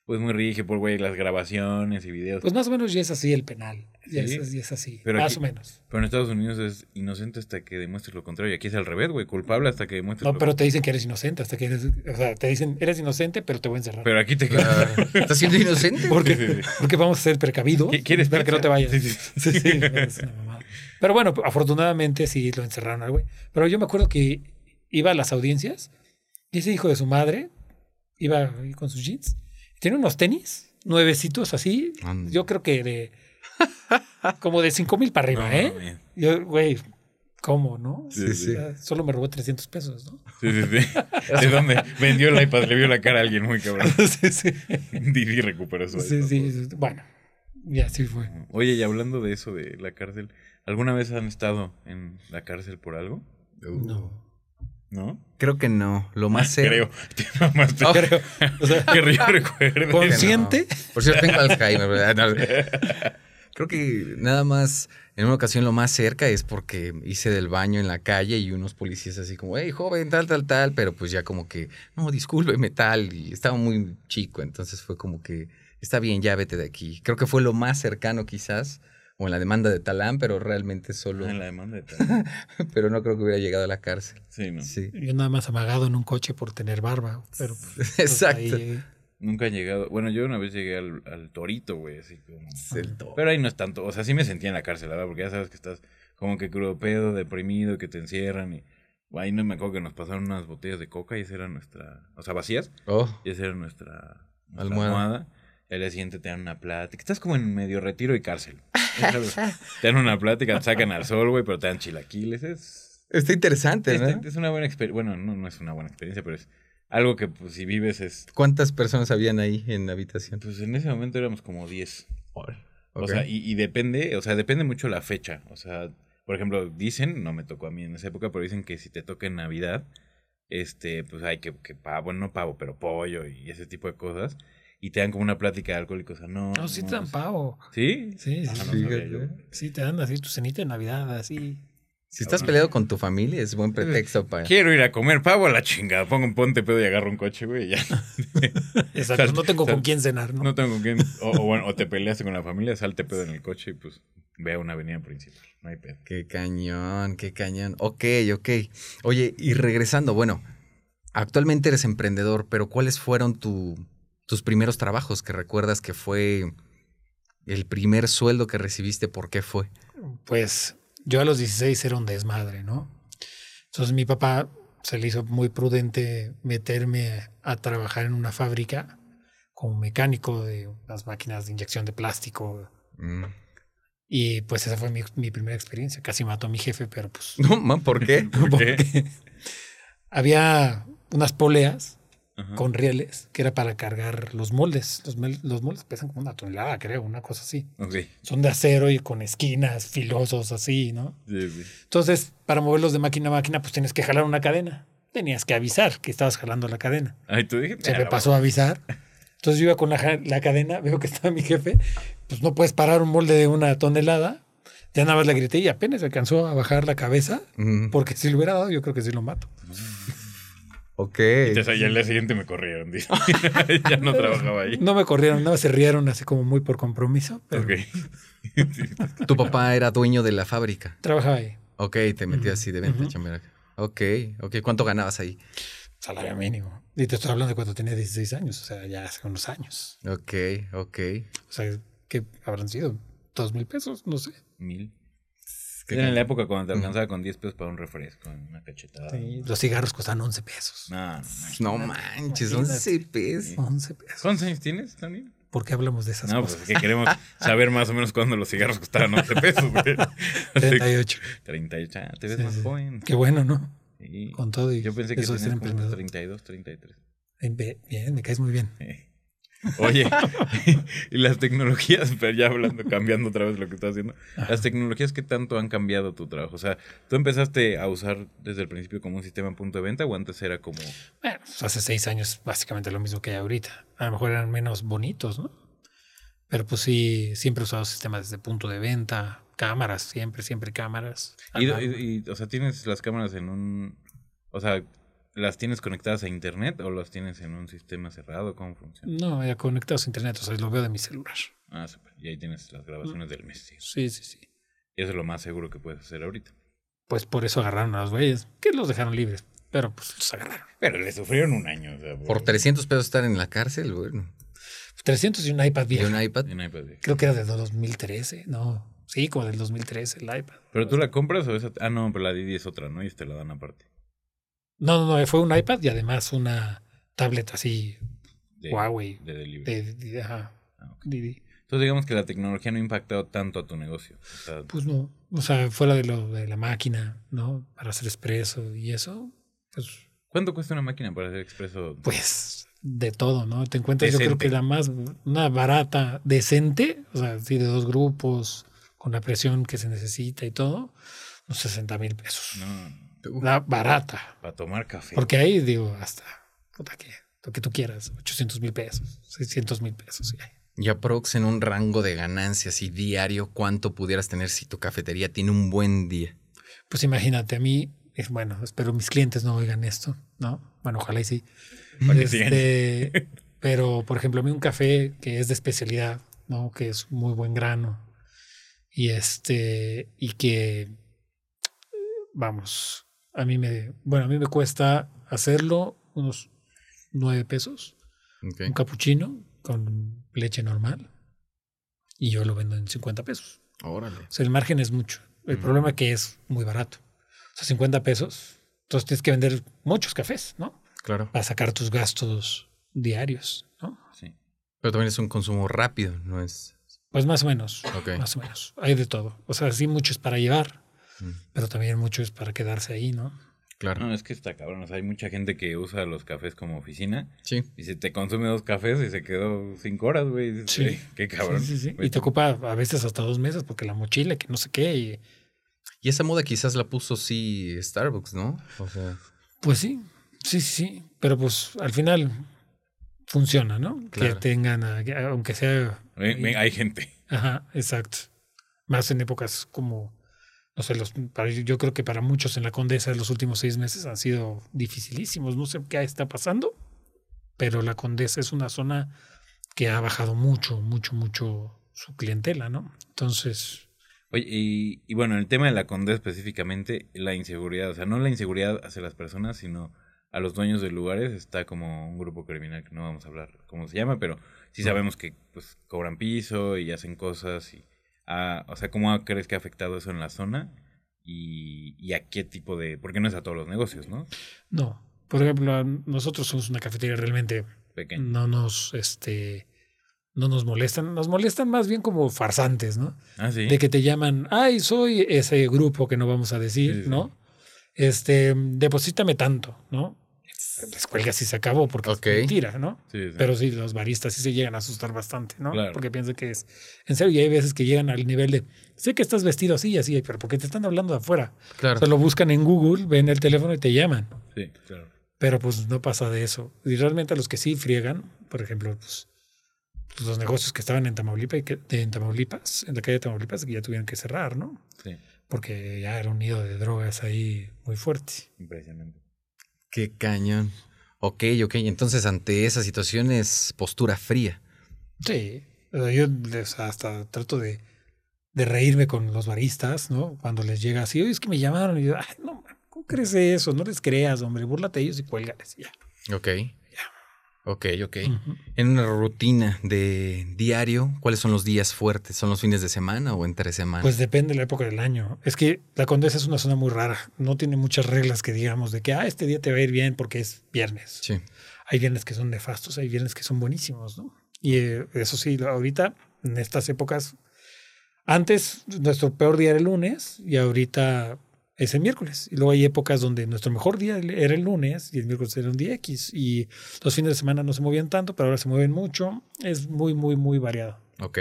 pues muy rígido por, güey, las grabaciones y videos. Pues más o menos ya es así el penal. Ya, Sí. es, ya es así. Pero más aquí- o menos. Pero en Estados Unidos es inocente hasta que demuestres lo contrario. Y aquí es al revés, güey. Culpable hasta que demuestres No, lo pero te dicen que eres inocente hasta que eres. O sea, te dicen, eres inocente, pero te voy a encerrar. Pero aquí te Claro. ¿Estás siendo inocente? porque, Sí, sí, sí. porque vamos a ser precavidos. ¿Qui- ¿Quieres para que no te vayas. Sí, sí. Sí, sí, es una mamada. Pero bueno, afortunadamente sí lo encerraron al güey. Pero yo me acuerdo que iba a las audiencias y ese hijo de su madre iba con sus jeans. Tiene unos tenis nuevecitos así. Yo creo que de. como de cinco mil para arriba, No, ¿eh? Yo, güey, ¿cómo, no? Sí, Sí, Solo me robó 300 pesos, ¿no? Sí, sí, sí. ¿De dónde? Vendió el iPad, le vio la cara a alguien muy cabrón. sí, sí. Didi recuperó su Sí, iPad. sí, sí. Bueno, ya sí fue. Oye, y hablando de eso, de la cárcel, ¿alguna vez han estado en la cárcel por algo? No. ¿No? Creo que no. Lo más. Creo. Te mamaste. Oh. Creo. O sea, Que yo recuerde. consciente. Por cierto, tengo Alzheimer, ¿verdad? No. Creo que nada más, en una ocasión lo más cerca es porque hice del baño en la calle y unos policías así como, hey, joven, tal, tal, tal, pero pues ya como que, no, discúlpeme, tal, y estaba muy chico, entonces fue como que, está bien, ya vete de aquí. Creo que fue lo más cercano quizás, o en la demanda de Talán, pero realmente solo, En la demanda de tal. pero no creo que hubiera llegado a la cárcel. Sí, no. Sí, Yo nada más amagado en un coche por tener barba. Pero pues, exacto. ahí llegué. Nunca he llegado. Bueno, yo una vez llegué al, al torito, güey, así como. Es el top. Pero ahí no es tanto. O sea, sí me sentía en la cárcel, la verdad, porque ya sabes que estás como que crudo pedo, deprimido, que te encierran y. Ahí no me acuerdo que nos pasaron unas botellas de coca y esa era nuestra. O sea, vacías. Oh, Y esa era nuestra, nuestra Almohada. almohada. Al día siguiente te dan una plática. Estás como en medio retiro y cárcel. te dan una plática, te sacan al sol, güey, pero te dan chilaquiles. Es, está interesante, ¿no? es, es una buena experiencia. Bueno, no, no es una buena experiencia, pero es algo que pues, si vives es. ¿Cuántas personas habían ahí en la habitación? Pues en ese momento éramos como 10. O Ok. sea, y, y depende, o sea, depende mucho la fecha. O sea, por ejemplo, dicen, no me tocó a mí en esa época, pero dicen que si te toca en Navidad, este, pues hay que, que pavo, bueno, no pavo, pero pollo y ese tipo de cosas. Y te dan como una plática de alcohólicos anónimos. No, sí te dan pavo. ¿Sí? Sí, sí, Ah, no sí. sabía yo. Sí, te dan así tu cenita de Navidad, así. Si estás peleado con tu familia, es buen pretexto para... Quiero ir a comer pavo a la chingada. Pongo un ponte pedo y agarro un coche, güey, y ya. Exacto. Sal- No tengo sal- con quién cenar, ¿no? No tengo con quién. O, o bueno, o te peleaste con la familia, salte pedo en el coche y pues ve a una avenida principal. No hay pedo. Qué cañón, qué cañón. Ok, ok. Oye, y regresando, bueno, actualmente eres emprendedor, pero ¿cuáles fueron tu- tus primeros trabajos que recuerdas que fue el primer sueldo que recibiste? ¿Por qué fue? Pues yo a los 16 era un desmadre, ¿no? Entonces mi papá se le hizo muy prudente meterme a trabajar en una fábrica como mecánico de las máquinas de inyección de plástico. Mm. Y pues esa fue mi, mi primera experiencia. Casi mató a mi jefe, pero pues No, man, ¿por qué? ¿Por qué? porque había unas poleas Ajá. con rieles que era para cargar los moldes. Los, los moldes pesan como una tonelada, creo, una cosa así. Ok. Son de acero y con esquinas filosos así, ¿no? Sí, sí. Entonces, para moverlos de máquina a máquina, pues tienes que jalar una cadena. Tenías que avisar que estabas jalando la cadena. Ay, tú dije. Se "Ah, me pasó a avisar. Entonces yo iba con la, la cadena, veo que estaba mi jefe, pues no puedes parar un molde de una tonelada. Ya nada más le grité y apenas alcanzó a bajar la cabeza, Mm, porque si le hubiera dado, yo creo que sí lo mato. Ok. Entonces, y al día siguiente me corrieron, dice. ya no trabajaba ahí. No me corrieron, no, se rieron así como muy por compromiso, pero Ok. Tu papá era dueño de la fábrica. trabajaba ahí. Ok, te metí así de venta, Ujú. chambear. Ok, ok. ¿Cuánto ganabas ahí? Salario mínimo. Y te estoy hablando de cuando tenía 16 años, o sea, ya hace unos años. Ok, ok. O sea, ¿qué habrán sido? ¿Dos mil pesos? No sé. Mil. Qué Era en la época cuando te alcanzaba con 10 pesos para un refresco, una cachetada. Los cigarros cuestan 11 pesos. No, no, No no. manches, Imagínate. 11 pesos. 11 pesos. ¿Cuántos años tienes, Tony? ¿Por qué hablamos de esas No, pues cosas? es que queremos saber más o menos cuándo los cigarros costaban 11 pesos, güey. Así que- 38. 38, ah, te ves Sí, más sí. joven. Qué bueno, ¿no? Sí. con todo. Y Yo pensé que eso tenías como emprendedor. 32, 33. Eh, ve- Bien, me caes muy bien. Oye, y las tecnologías, pero ya hablando, cambiando otra vez lo que estás haciendo, las tecnologías, ¿qué tanto han cambiado tu trabajo? O sea, ¿tú empezaste a usar desde el principio como un sistema punto de venta o antes era como... Bueno, pues hace seis años básicamente lo mismo que hay ahorita. A lo mejor eran menos bonitos, ¿no? Pero pues sí, siempre he usado sistemas de punto de venta, cámaras, siempre, siempre cámaras. Y- y, o sea, tienes las cámaras en un... O sea, ¿las tienes conectadas a internet o las tienes en un sistema cerrado? ¿Cómo funciona? No, ya conectados a internet, o sea, lo veo de mi celular. Ah, súper. Y ahí tienes las grabaciones del mes. sí. Sí, sí, sí. Y eso es lo más seguro que puedes hacer ahorita. Pues por eso agarraron a los güeyes, que los dejaron libres, pero pues los agarraron. Pero le sufrieron un año. O sea, Por 300 pesos estar en la cárcel, bueno. 300 y un iPad Y viejo. un iPad. Creo que era de 2013, no. Sí, como del 2013 el iPad. ¿Pero tú la compras o esa? Ah, no, pero la Didi es otra, ¿no? Y te la dan aparte. No, no, no, fue un iPad y además una tablet así, De, Huawei, De delivery. de, de- ajá, Ah. Entonces digamos que la tecnología no ha impactado tanto a tu negocio. O sea, Pues no, o sea, fuera de lo de la máquina, ¿no? Para hacer expreso y eso, pues, ¿Cuánto cuesta una máquina para hacer expreso? pues de todo, ¿no? Te encuentras, yo creo que la más, una barata, decente, o sea, sí, de dos grupos, con la presión que se necesita y todo, unos 60 mil pesos. No, La barata. para tomar café. Porque ahí digo, hasta, puta que, lo que tú quieras, 800 mil pesos, 600 mil pesos. y ahí. Y aprox en un rango de ganancias y diario, ¿cuánto pudieras tener si tu cafetería tiene un buen día? Pues imagínate, a mí, es bueno, espero mis clientes no oigan esto, ¿no? Bueno, ojalá y sí. Este, pero, por ejemplo, a mí un café que es de especialidad, ¿no? Que es muy buen grano. Y este, y que, vamos, a mí me, bueno, a mí me cuesta hacerlo unos nueve pesos. Ok. Un capuchino con leche normal. Y yo lo vendo en 50 pesos. Órale. O sea, el margen es mucho. El Mm. problema es que es muy barato. O sea, 50 pesos. Entonces tienes que vender muchos cafés, ¿no? Claro. Para sacar tus gastos diarios, ¿no? Sí. Pero también es un consumo rápido, no es. Pues más o menos. Ok. Más o menos. Hay de todo. O sea, sí, mucho es para llevar, Mm, pero también mucho es para quedarse ahí, ¿no? Claro. No, es que está cabrón. O sea, hay mucha gente que usa los cafés como oficina Sí. y se te consume dos cafés y se quedó cinco horas, güey. Sí. "Güey, Qué cabrón. Sí, sí, sí. Y te ocupa a veces hasta dos meses porque la mochila, que no sé qué. Y, Y esa moda quizás la puso sí Starbucks, ¿no? O sea, pues sí, sí, sí, sí. Pero pues al final funciona, ¿no? Claro. Que tengan, aunque sea Ven, ven, hay gente. Ajá, exacto. Más en épocas como, no sé, los, para, yo creo que para muchos en la Condesa los últimos seis meses han sido dificilísimos. No sé qué está pasando, pero la Condesa es una zona que ha bajado mucho, mucho, mucho su clientela, ¿no? Entonces, Oye, y, y bueno, el tema de la Condesa específicamente, la inseguridad. O sea, no la inseguridad hacia las personas, sino a los dueños de lugares. Está como un grupo criminal que no vamos a hablar cómo se llama, pero sí sabemos que pues cobran piso y hacen cosas. y ah, O sea, ¿cómo crees que ha afectado eso en la zona? Y, y a qué tipo de... Porque no es a todos los negocios, ¿no? no. Por ejemplo, nosotros somos una cafetería realmente Pequeño. no nos, este, no nos molestan, nos molestan más bien como farsantes, ¿no? Ah, sí. de que te llaman, ay, soy ese grupo que no vamos a decir, Sí, sí. ¿no? Este, deposítame tanto, ¿no? Les cuelgas y se acabó porque Ok. es mentira, ¿no? Sí, sí. Pero sí, los baristas sí se llegan a asustar bastante, ¿no? Claro. Porque piensan que es en serio y hay veces que llegan al nivel de, sé que estás vestido así y así, pero porque te están hablando de afuera. claro. O sea, lo buscan en Google, ven el teléfono y te llaman. Sí, claro. Pero pues no pasa de eso. Y realmente a los que sí friegan, por ejemplo, pues, pues, los negocios que estaban en Tamaulipas, y que, en Tamaulipas, en la calle de Tamaulipas, que ya tuvieron que cerrar, ¿no? Sí, Porque ya era un nido de drogas ahí muy fuerte. impresionante. Qué cañón. Ok, ok. Entonces, ante esa situación es postura fría. Sí. Yo hasta trato de, de reírme con los baristas, ¿no? Cuando les llega así, oye, es que me llamaron. Y yo, ay, no, ¿cómo crees eso? No les creas, hombre. Búrlate ellos y cuélgales. Ya. Ok. Ok, ok. En una rutina de diario, ¿cuáles son los días fuertes? ¿Son los fines de semana o entre semana? Pues depende de la época del año. Es que la Condesa es una zona muy rara. No tiene muchas reglas que digamos de que, ah, este día te va a ir bien porque es viernes. sí. Hay viernes que son nefastos, hay viernes que son buenísimos, ¿no? Y eh, eso sí, ahorita, en estas épocas, antes nuestro peor día era el lunes y ahorita es el miércoles. Y luego hay épocas donde nuestro mejor día era el lunes y el miércoles era un día X. Y los fines de semana no se movían tanto, pero ahora se mueven mucho. Es muy, muy, muy variado. Ok.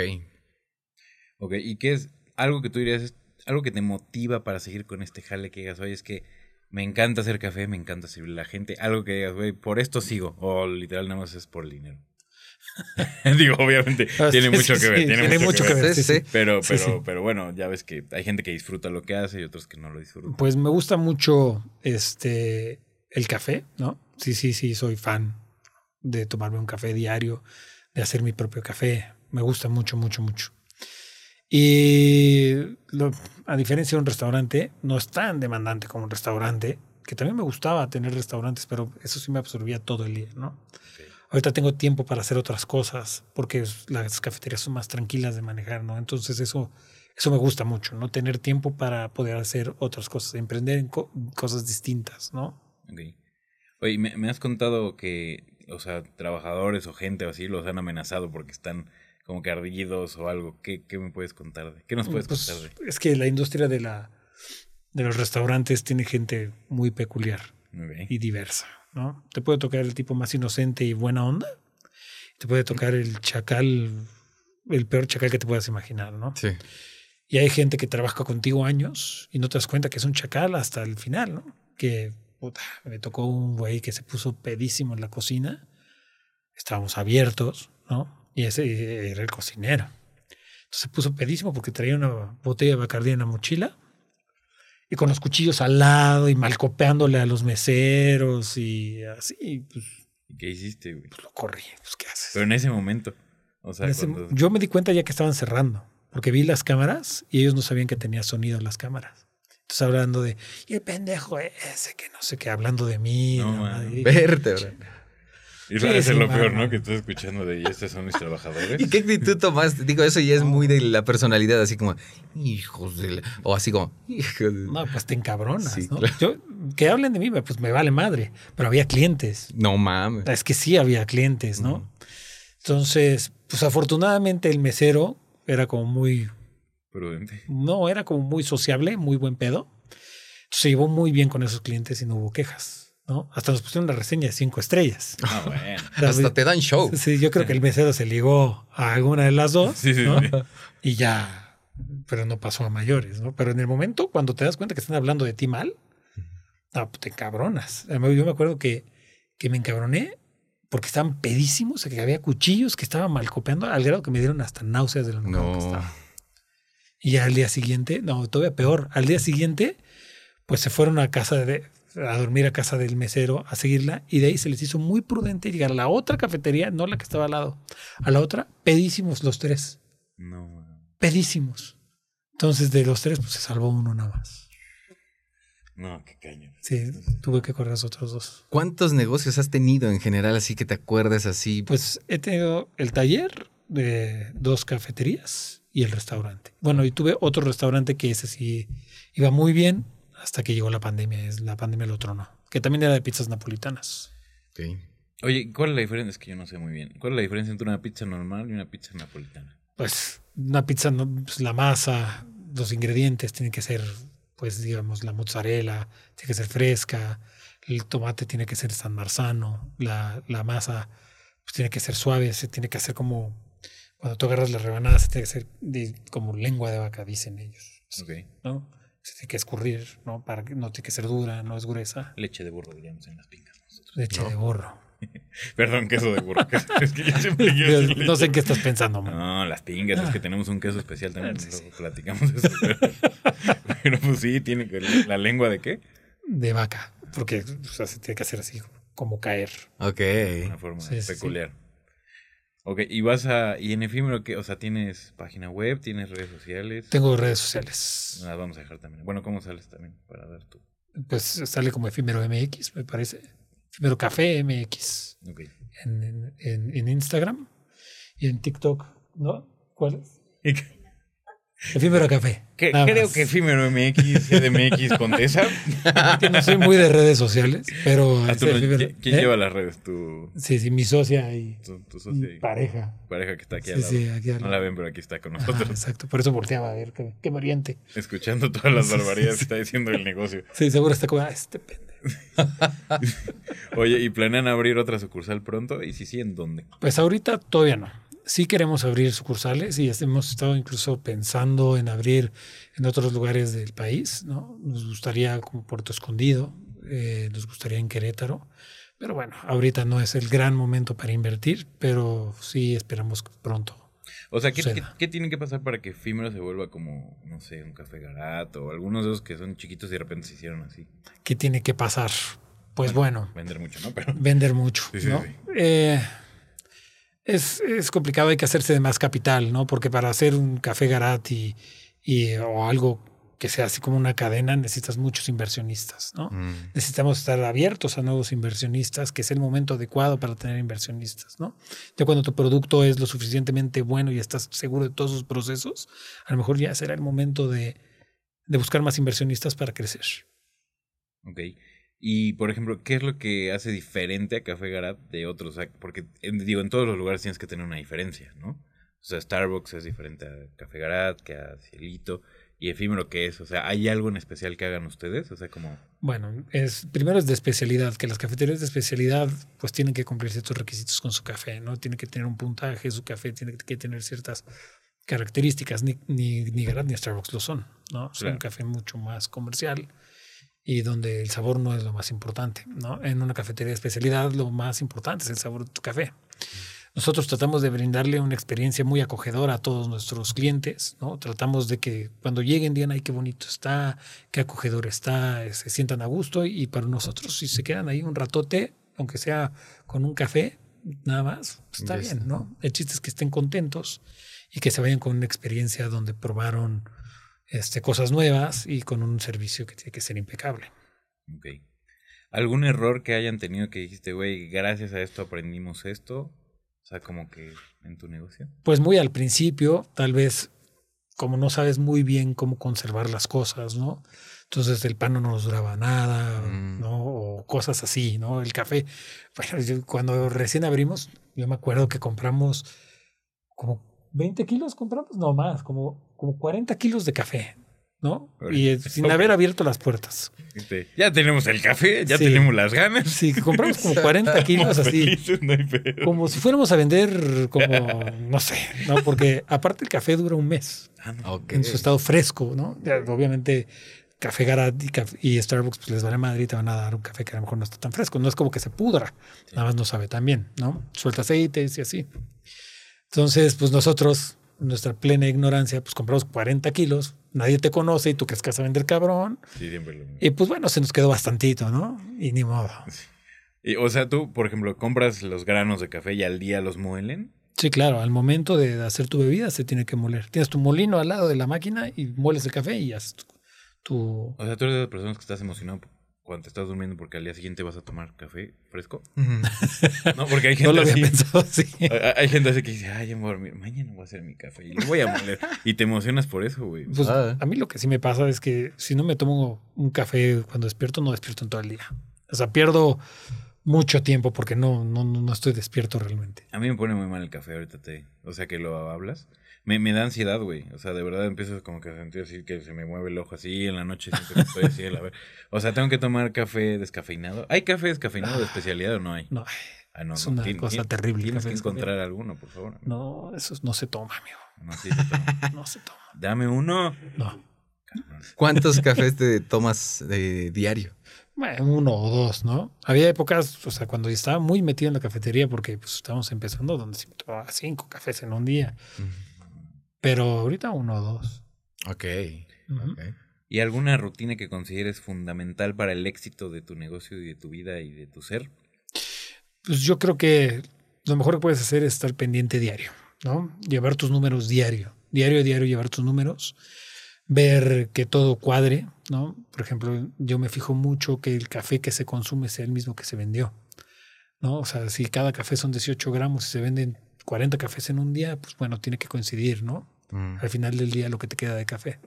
Ok, ¿y qué es algo que tú dirías, algo que te motiva para seguir con este jale que digas, oye, es que me encanta hacer café, me encanta servir a la gente, algo que digas, güey, por esto sigo, o literal nada más es por el dinero. Digo, obviamente, Ah, tiene mucho que ver, tiene, mucho, que ver. Pero, pero, pero bueno, ya ves que hay gente que disfruta lo que hace y otros que no lo disfrutan. Pues me gusta mucho este el café, ¿no? Sí, sí, sí, soy fan de tomarme un café diario, de hacer mi propio café. Me gusta mucho, mucho, mucho. Y lo- a diferencia de un restaurante, no es tan demandante como un restaurante, que también me gustaba tener restaurantes, pero eso sí me absorbía todo el día, ¿no? Ahorita tengo tiempo para hacer otras cosas, porque las cafeterías son más tranquilas de manejar, ¿no? Entonces eso, eso me gusta mucho, ¿no? Tener tiempo para poder hacer otras cosas, emprender en co- cosas distintas, ¿no? Oye, me, me has contado que, o sea, trabajadores o gente o así los han amenazado porque están como que ardidos o algo. ¿Qué, qué me puedes contar de? ¿Qué nos puedes Pues, contar de? es que la industria de, la, de los restaurantes tiene gente muy peculiar Y diversa, ¿no? Te puede tocar el tipo más inocente y buena onda, te puede tocar el chacal, el peor chacal que te puedas imaginar, ¿no? Sí. Y hay gente que trabaja contigo años y no te das cuenta que es un chacal hasta el final, ¿no? Que puta, me tocó un güey que se puso pedísimo en la cocina. Estábamos abiertos, ¿no? Y ese era el cocinero. Entonces se puso pedísimo porque traía una botella de Bacardí en la mochila y con los cuchillos al lado y malcopeándole a los meseros y así, pues, ¿Y qué hiciste, güey? pues lo corrí. Pues, ¿qué haces? Pero en ese momento. O sea, En ese- cuando- Yo me di cuenta ya que estaban cerrando, porque vi las cámaras y ellos no sabían que tenía sonido las cámaras. Entonces hablando de, y el pendejo ese que no sé qué, hablando de mí. No, man. Madre". Y- Sí, es sí, lo peor. ¿no? Que estás escuchando de, y estos son mis trabajadores. ¿Y qué actitud tomaste? Digo, eso ya es muy de la personalidad, así como, hijos de la... O así como, hijos de... No, pues te encabronas, Sí, ¿no? claro. Yo, que hablen de mí, pues me vale madre, pero había clientes. No mames. Es que sí había clientes, ¿no? Entonces, pues afortunadamente el mesero era como muy, Prudente. no, era como muy sociable, muy buen pedo. Entonces, se llevó muy bien con esos clientes y no hubo quejas, ¿no? Hasta nos pusieron una reseña de cinco estrellas. Ah, bueno. Hasta te dan show. Sí, yo creo que el mesero se ligó a alguna de las dos Sí, sí, ¿no? sí. y ya, pero no pasó a mayores, ¿no? Pero en el momento, cuando te das cuenta que están hablando de ti mal, no, pues te encabronas. Además, Yo me acuerdo que, que me encabroné porque estaban pedísimos, que había cuchillos que estaban mal copiando, al grado que me dieron hasta náuseas de lo enojado que No. estaba. Y ya al día siguiente, no, todavía peor, al día siguiente, pues se fueron a casa de, a dormir a casa del mesero a seguirla y de ahí se les hizo muy prudente llegar a la otra cafetería, no la que estaba al lado, a la otra, pedísimos los tres, No, pedísimos. Entonces de los tres, pues se salvó uno nada más. no, qué caño. Sí, tuve que correr a los otros dos. ¿Cuántos negocios has tenido en general así que te acuerdas así? Pues he tenido el taller de dos cafeterías y el restaurante. Bueno, y tuve otro restaurante que ese sí iba muy bien hasta que llegó la pandemia. Es La pandemia lo tronó. Que también era de pizzas napolitanas. Ok. Oye, ¿cuál es la diferencia? Es que yo no sé muy bien. ¿Cuál es la diferencia entre una pizza normal y una pizza napolitana? Pues una pizza, no- pues, la masa, los ingredientes tienen que ser, pues digamos, la mozzarella, tiene que ser fresca, el tomate tiene que ser San Marzano, la, la masa pues, tiene que ser suave, se tiene que hacer como, cuando tú agarras las rebanadas, se tiene que hacer de- como lengua de vaca, dicen ellos. Ok. ¿no? Se tiene que escurrir, ¿no? Para que no tiene que ser dura, no es gruesa. Leche de burro, diríamos, en las pingas nosotros. Leche No. de burro. Perdón, queso de burro. es que yo siempre decir no sé en qué estás pensando, man. No, las pingas, es Ah. que tenemos un queso especial también. Sí, luego sí. platicamos de eso. Pero, pero, pues sí, tiene que. ¿La lengua de qué? De vaca. Porque o sea, se tiene que hacer así, como caer. Ok. Una forma Sí, sí, peculiar. Ok, y vas a. ¿Y en efímero qué? O sea, ¿tienes página web? ¿Tienes redes sociales? Tengo redes sociales. Las vamos a dejar también. Bueno, ¿cómo sales también? Para dar tu. Pues sale como efímero MX, me parece. Efímero Café MX Ok. en, en- en- en Instagram y en TikTok, ¿no? ¿Cuál es? Efímero café. Que- creo más. que Efímero MX, CDMX, Condesa. No soy muy de redes sociales, pero Ah, es tú no- efímero. ¿Quién, ¿Eh? lleva las redes? Tu, Sí, sí, mi socia y tu, tu socia y pareja. pareja que está aquí Sí, al lado. sí, aquí al No la ven, pero aquí está con Ajá, nosotros. exacto, por eso volteaba a ver qué, qué variante. Escuchando todas las barbaridades que está diciendo el negocio. Sí, seguro está como, ah, este pendejo. Oye, ¿y planean abrir otra sucursal pronto? Y si sí, ¿en dónde? Pues ahorita todavía no. Sí queremos abrir sucursales y hemos estado incluso pensando en abrir en otros lugares del país, ¿no? Nos gustaría como Puerto Escondido, eh, nos gustaría en Querétaro, pero bueno, ahorita no es el gran momento para invertir, pero sí esperamos pronto. O sea, ¿qué, qué- qué tiene que pasar para que Efímero se vuelva como, no sé, un café garato o algunos de esos que son chiquitos y de repente se hicieron así? ¿Qué tiene que pasar? Pues bueno, Vender mucho, ¿no? Pero vender mucho, Sí, sí, ¿no? sí. Eh, es, es complicado, hay que hacerse de más capital, ¿no? Porque para hacer un café garat y, y- o algo que sea así como una cadena, necesitas muchos inversionistas, ¿no? Mm. Necesitamos estar abiertos a nuevos inversionistas, que es el momento adecuado para tener inversionistas, ¿no? Ya cuando tu producto es lo suficientemente bueno y estás seguro de todos sus procesos, a lo mejor ya será el momento de, de buscar más inversionistas para crecer. Ok. Y, por ejemplo, ¿qué es lo que hace diferente a Café Garat de otros? O sea, porque, en- digo, en todos los lugares tienes que tener una diferencia, ¿no? O sea, Starbucks es diferente a Café Garat, que a Cielito. Y Efímero, ¿qué es? O sea, ¿hay algo en especial que hagan ustedes? O sea, como... Bueno, es, primero es de especialidad, que las cafeterías de especialidad pues tienen que cumplir ciertos requisitos con su café, ¿no? Tiene que tener un puntaje, su café tiene que tener ciertas características, ni, ni, ni Garat ni Starbucks lo son, ¿no? Es Claro. un café mucho más comercial y donde el sabor no es lo más importante, ¿no? En una cafetería de especialidad lo más importante es el sabor de tu café. Nosotros tratamos de brindarle una experiencia muy acogedora a todos nuestros clientes, ¿no? Tratamos de que cuando lleguen digan, ay, qué bonito está, qué acogedor está, eh, se sientan a gusto y para nosotros si se quedan ahí un ratote, aunque sea con un café, nada más, pues, está Ya está. bien, ¿no? El chiste es que estén contentos y que se vayan con una experiencia donde probaron este, cosas nuevas y con un servicio que tiene que ser impecable. Ok. ¿Algún error que hayan tenido que dijiste, güey, gracias a esto aprendimos esto? O sea, como que en tu negocio. Pues muy al principio, tal vez como no sabes muy bien cómo conservar las cosas, ¿no? Entonces el pan no nos duraba nada, Mm. ¿no? O cosas así, ¿no? El café. Bueno, yo cuando recién abrimos, yo me acuerdo que compramos como 20 kilos, compramos, no más, como, como 40 kilos de café, ¿no? Y eh, sin haber abierto las puertas. Este, ya tenemos el café, ya Sí. tenemos las ganas. Sí, compramos como 40 kilos así. felices, no hay pedo. Como si fuéramos a vender como, no sé, ¿no? Porque aparte el café dura un mes Ah, no. Ok. en su estado fresco, ¿no? Obviamente Café Garat y, y Starbucks pues les vale madre y te van a dar un café que a lo mejor no está tan fresco. No es como que se pudra, nada más no sabe tan bien, ¿no? Suelta aceites y así. Entonces, pues nosotros, en nuestra plena ignorancia, pues compramos 40 kilos, nadie te conoce y tú crees que vas a vender cabrón. Sí, siempre lo mismo. Y pues bueno, se nos quedó bastantito, ¿no? Y ni modo. Y, o sea, tú, por ejemplo, compras los granos de café y al día los muelen. Sí, claro, al momento de hacer tu bebida se tiene que moler. Tienes tu molino al lado de la máquina y mueles el café y haces tu... tu- O sea, tú eres de las personas que estás emocionado cuando te estás durmiendo porque al día siguiente vas a tomar café fresco. No, porque hay No gente lo había así. pensado así. Hay, gente así que dice, ay, ya me voy a dormir. Mañana voy a hacer mi café y lo voy a moler. y te emocionas por eso, güey. Pues Ah. a mí lo que sí me pasa es que si no me tomo un café cuando despierto, no despierto en todo el día. O sea, pierdo mucho tiempo porque no, no, no no estoy despierto realmente. A mí me pone muy mal el café ahorita, te. O sea, que lo hablas. Me, me da ansiedad, güey. O sea, de verdad empiezo como que a sentir así que se me mueve el ojo así. En la noche siento que estoy así. a la ver- O sea, tengo que tomar café descafeinado. ¿Hay café descafeinado de especialidad o no hay? No, Ah, no, es no. una Tien- cosa terrible. Tienes que encontrar alguno, por favor. No, eso no se toma, amigo. No, sí, sí, toma. No se toma. Dame uno. No. ¿Cuántos cafés te tomas de diario? Bueno, uno o dos, ¿no? Había épocas, o sea, cuando estaba muy metido en la cafetería, porque pues estábamos empezando, donde se me tomaba cinco cafés en un día. Pero ahorita uno o dos. Ok. Ujú. ok. ¿Y alguna rutina que consideres fundamental para el éxito de tu negocio y de tu vida y de tu ser? Pues yo creo que lo mejor que puedes hacer es estar pendiente diario, ¿no? Llevar tus números diario. Diario, diario, llevar tus números. Ver que todo cuadre, ¿no? Por ejemplo, yo me fijo mucho que el café que se consume sea el mismo que se vendió, ¿no? O sea, si cada café son 18 gramos y se venden 40 cafés en un día, pues bueno, tiene que coincidir, ¿no? Mm. al final del día lo que te queda de café.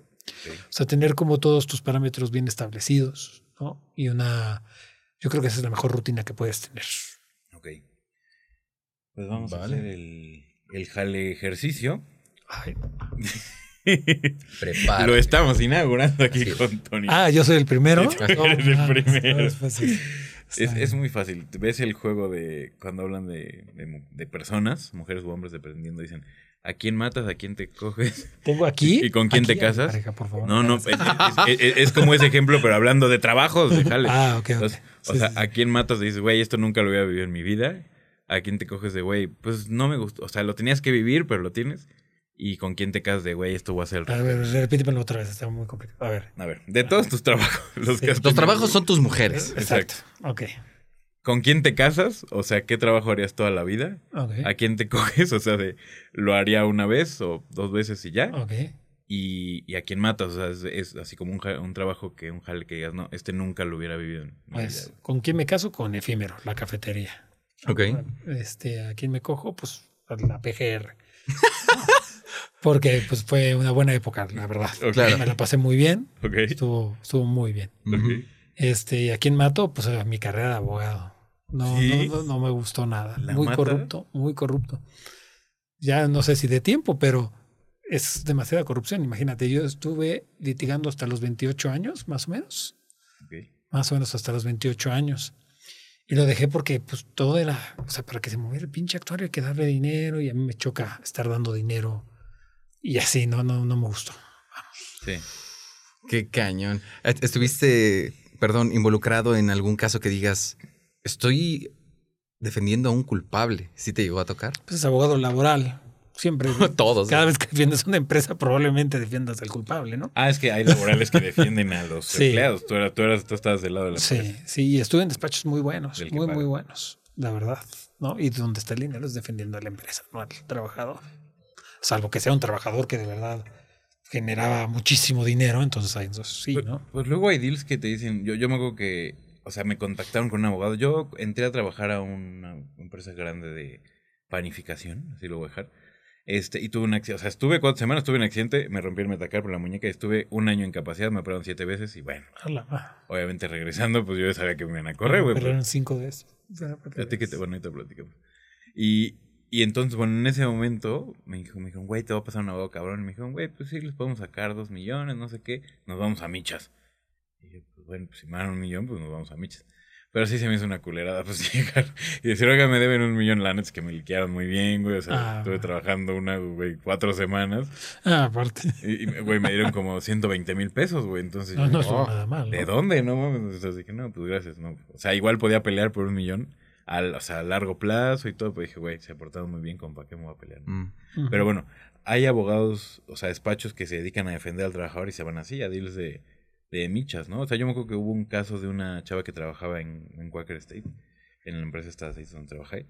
O sea, tener como todos tus parámetros bien establecidos, ¿no? Y una, yo creo que esa es la mejor rutina que puedes tener. Ok. Pues vamos a hacer el, el jale ejercicio. Ay. Prepara. Lo estamos inaugurando aquí es. con Tony. Ah, yo soy el primero. Eres el Ah, primero. es fácil. Es, es muy fácil. ¿Ves el juego de cuando hablan de, de personas, mujeres u hombres dependiendo? Dicen, ¿a quién matas? ¿A quién te coges? Tengo aquí. ¿Y con quién te aquí casas? pareja, por favor. No, no, es, es- es- es como ese ejemplo, pero hablando de trabajos, de. Ah, ok, ok. Entonces, o Sí, sea, sí. ¿a quién matas? Dices, güey, esto nunca lo voy a vivir en mi vida. ¿A quién te coges de, güey? Pues no me gustó. O sea, lo tenías que vivir, pero lo tienes. ¿Y con quién te casas de, güey, esto va a ser... A ver, repítemelo otra vez, está muy complicado. A ver. A ver, de todos tus trabajos. Los, que has Los tenido, trabajos son tus mujeres. Exacto. Ok. ¿Con quién te casas? O sea, ¿qué trabajo harías toda la vida? Ok. ¿A quién te coges? O sea, de lo haría una vez o dos veces y ya. Ok. Y, y a quién matas. O sea, es, es así como un, un trabajo que un jale que digas, no, este nunca lo hubiera vivido en Pues, vida". ¿con quién me caso? Con Efímero, la cafetería. Ok. Este, ¿a quién me cojo? Pues a la PGR. Porque pues fue una buena época, la verdad. Me la pasé muy bien. Ok. Estuvo, estuvo muy bien. Este, ¿y a quién mato? Pues a mi carrera de abogado. No, ¿Sí? no, no, no me gustó nada. ¿La Muy mata? corrupto, muy corrupto. Ya no sé si de tiempo, pero es demasiada corrupción. Imagínate, yo estuve litigando hasta los 28 años, más o menos. Ok. Más o menos hasta los 28 años. Y lo dejé porque pues todo era, o sea, para que se moviera el pinche actuario hay que darle dinero y a mí me choca estar dando dinero. Y así, no, no, no me gustó. Sí. Qué cañón. ¿Estuviste, perdón, involucrado en algún caso que digas, estoy defendiendo a un culpable? ¿Sí te llegó a tocar? Pues es abogado laboral. Siempre. Todos. Cada vez que defiendes una empresa, probablemente defiendas al culpable, ¿no? Ah, es que hay laborales que defienden a los Sí. empleados. Tú, eras, tú, eras, tú estabas del lado de la Sí, empresa. sí, y estuve en despachos muy buenos, muy, paga. muy buenos, la verdad, ¿no? Y donde está el dinero es defendiendo a la empresa, no al trabajador. Salvo que sea un trabajador que de verdad generaba muchísimo dinero, entonces ahí entonces sí, Pues, ¿no? pues luego hay deals que te dicen, yo, yo me acuerdo que, o sea, me contactaron con un abogado. Yo entré a trabajar a una empresa grande de panificación, así lo voy a dejar. Este, y tuve un accidente, o sea, estuve cuatro semanas, tuve un accidente, me rompí el metacar por la muñeca y estuve un año en incapacidad, me operaron siete veces y bueno, A la ma- obviamente regresando, pues yo ya sabía que me iban a correr, güey. Pero pues. eran cinco de esos. A ti que te, bueno, ahorita platicamos. Y, y entonces, bueno, en ese momento me dijo, me dijeron, güey, te va a pasar un abogado cabrón. Y me dijeron, güey, pues sí, les podemos sacar dos millones, no sé qué, nos vamos a michas. Y yo, pues bueno, pues si me dan un millón, pues nos vamos a michas. Pero sí se me hizo una culerada, pues llegar y decir, oiga, me deben un millón, la neta es que me liquearon muy bien, güey. O sea, Ah. estuve trabajando una, güey, cuatro semanas. Ah, aparte. Y, y, güey, me dieron como 120 mil pesos, güey. Entonces, No, yo no "Oh, nada mal. ¿De dónde? No mames. Entonces dije, no, pues gracias, no. O sea, igual podía pelear por un millón, al, o sea, a largo plazo y todo, pero dije, güey, se ha portado muy bien, compa, ¿qué me voy a pelear? Mm. Ujú. Pero bueno, hay abogados, o sea, despachos que se dedican a defender al trabajador y se van así, a deals de, de michas, ¿no? O sea, yo me acuerdo que hubo un caso de una chava que trabajaba en, en Quaker State, en la empresa esta ahí donde trabajé,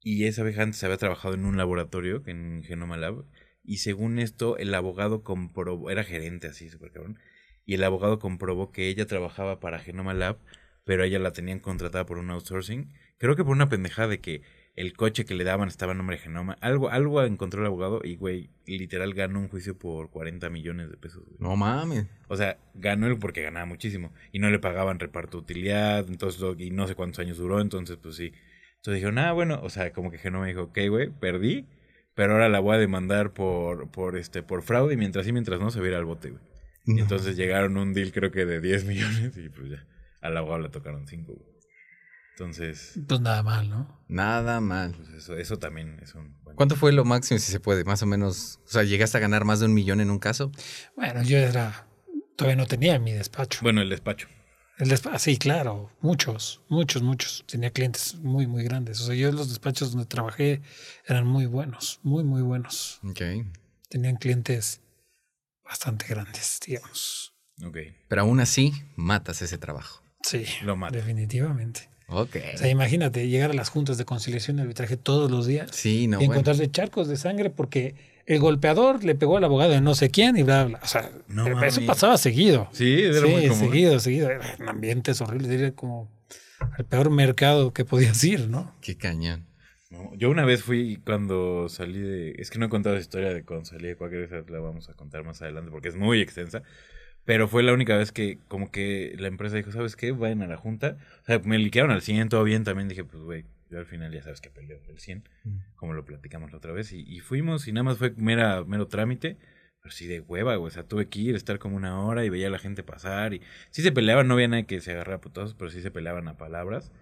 y esa vez antes había trabajado en un laboratorio, en Genoma Lab, y según esto, el abogado comprobó, era gerente así, súper cabrón, y el abogado comprobó que ella trabajaba para Genoma Lab, pero a ella la tenían contratada por un outsourcing, creo que por una pendejada de que el coche que le daban estaba en nombre de Genoma. Algo, algo encontró el abogado y, güey, literal ganó un juicio por 40 millones de pesos. güey. No mames. O sea, ganó él porque ganaba muchísimo. Y no le pagaban reparto de utilidad, entonces, y no sé cuántos años duró, entonces, pues sí. Entonces dijeron, ah, bueno, o sea, como que Genoma dijo, ok, güey, perdí, pero ahora la voy a demandar por, por, este, por fraude y mientras sí, mientras no, se viera al bote, güey. Y entonces llegaron a un deal, creo que de 10 millones, y pues ya, al abogado le tocaron 5, güey. Entonces, Pues nada mal, ¿no? Nada mal. pues eso, eso también es un... buen- ¿Cuánto fue lo máximo, si se puede? Más o menos. O sea, ¿llegaste a ganar más de un millón en un caso? Bueno, yo era. Todavía no tenía mi despacho. Bueno, el despacho. El despacho, sí, claro, muchos, muchos, muchos. Tenía clientes muy, muy grandes. O sea, yo los despachos donde trabajé eran muy buenos, muy, muy buenos. Ok. Tenían clientes bastante grandes, digamos. Ok. Pero aún así, matas ese trabajo. Sí, Lo mata. definitivamente. Ok. O sea, imagínate llegar a las juntas de conciliación y arbitraje todos los días Sí, no, y bueno. encontrarse charcos de sangre porque el golpeador le pegó al abogado de no sé quién y bla, bla. O sea, No eso pasaba seguido. Sí, era muy Sí, común. seguido, seguido. Eran ambientes horribles. Era como el peor mercado que podías ir, ¿no? Qué cañón. No, yo una vez fui cuando salí de. Es que no he contado esa historia de cuando salí de cualquier vez la vamos a contar más adelante porque es muy extensa. Pero fue la única vez que, como que la empresa dijo, ¿sabes qué? Vayan a la junta. O sea, me liquearon al 100, todo bien. También dije, pues, güey, yo al final ya sabes que peleo el 100, como lo platicamos la otra vez. Y, y fuimos y nada más fue mera, mero trámite. Pero sí de hueva, güey. O sea, tuve que ir, estar como una hora y veía a la gente pasar. Y sí se peleaban, no había nadie que se agarrara a putazos, pero sí se peleaban a palabras.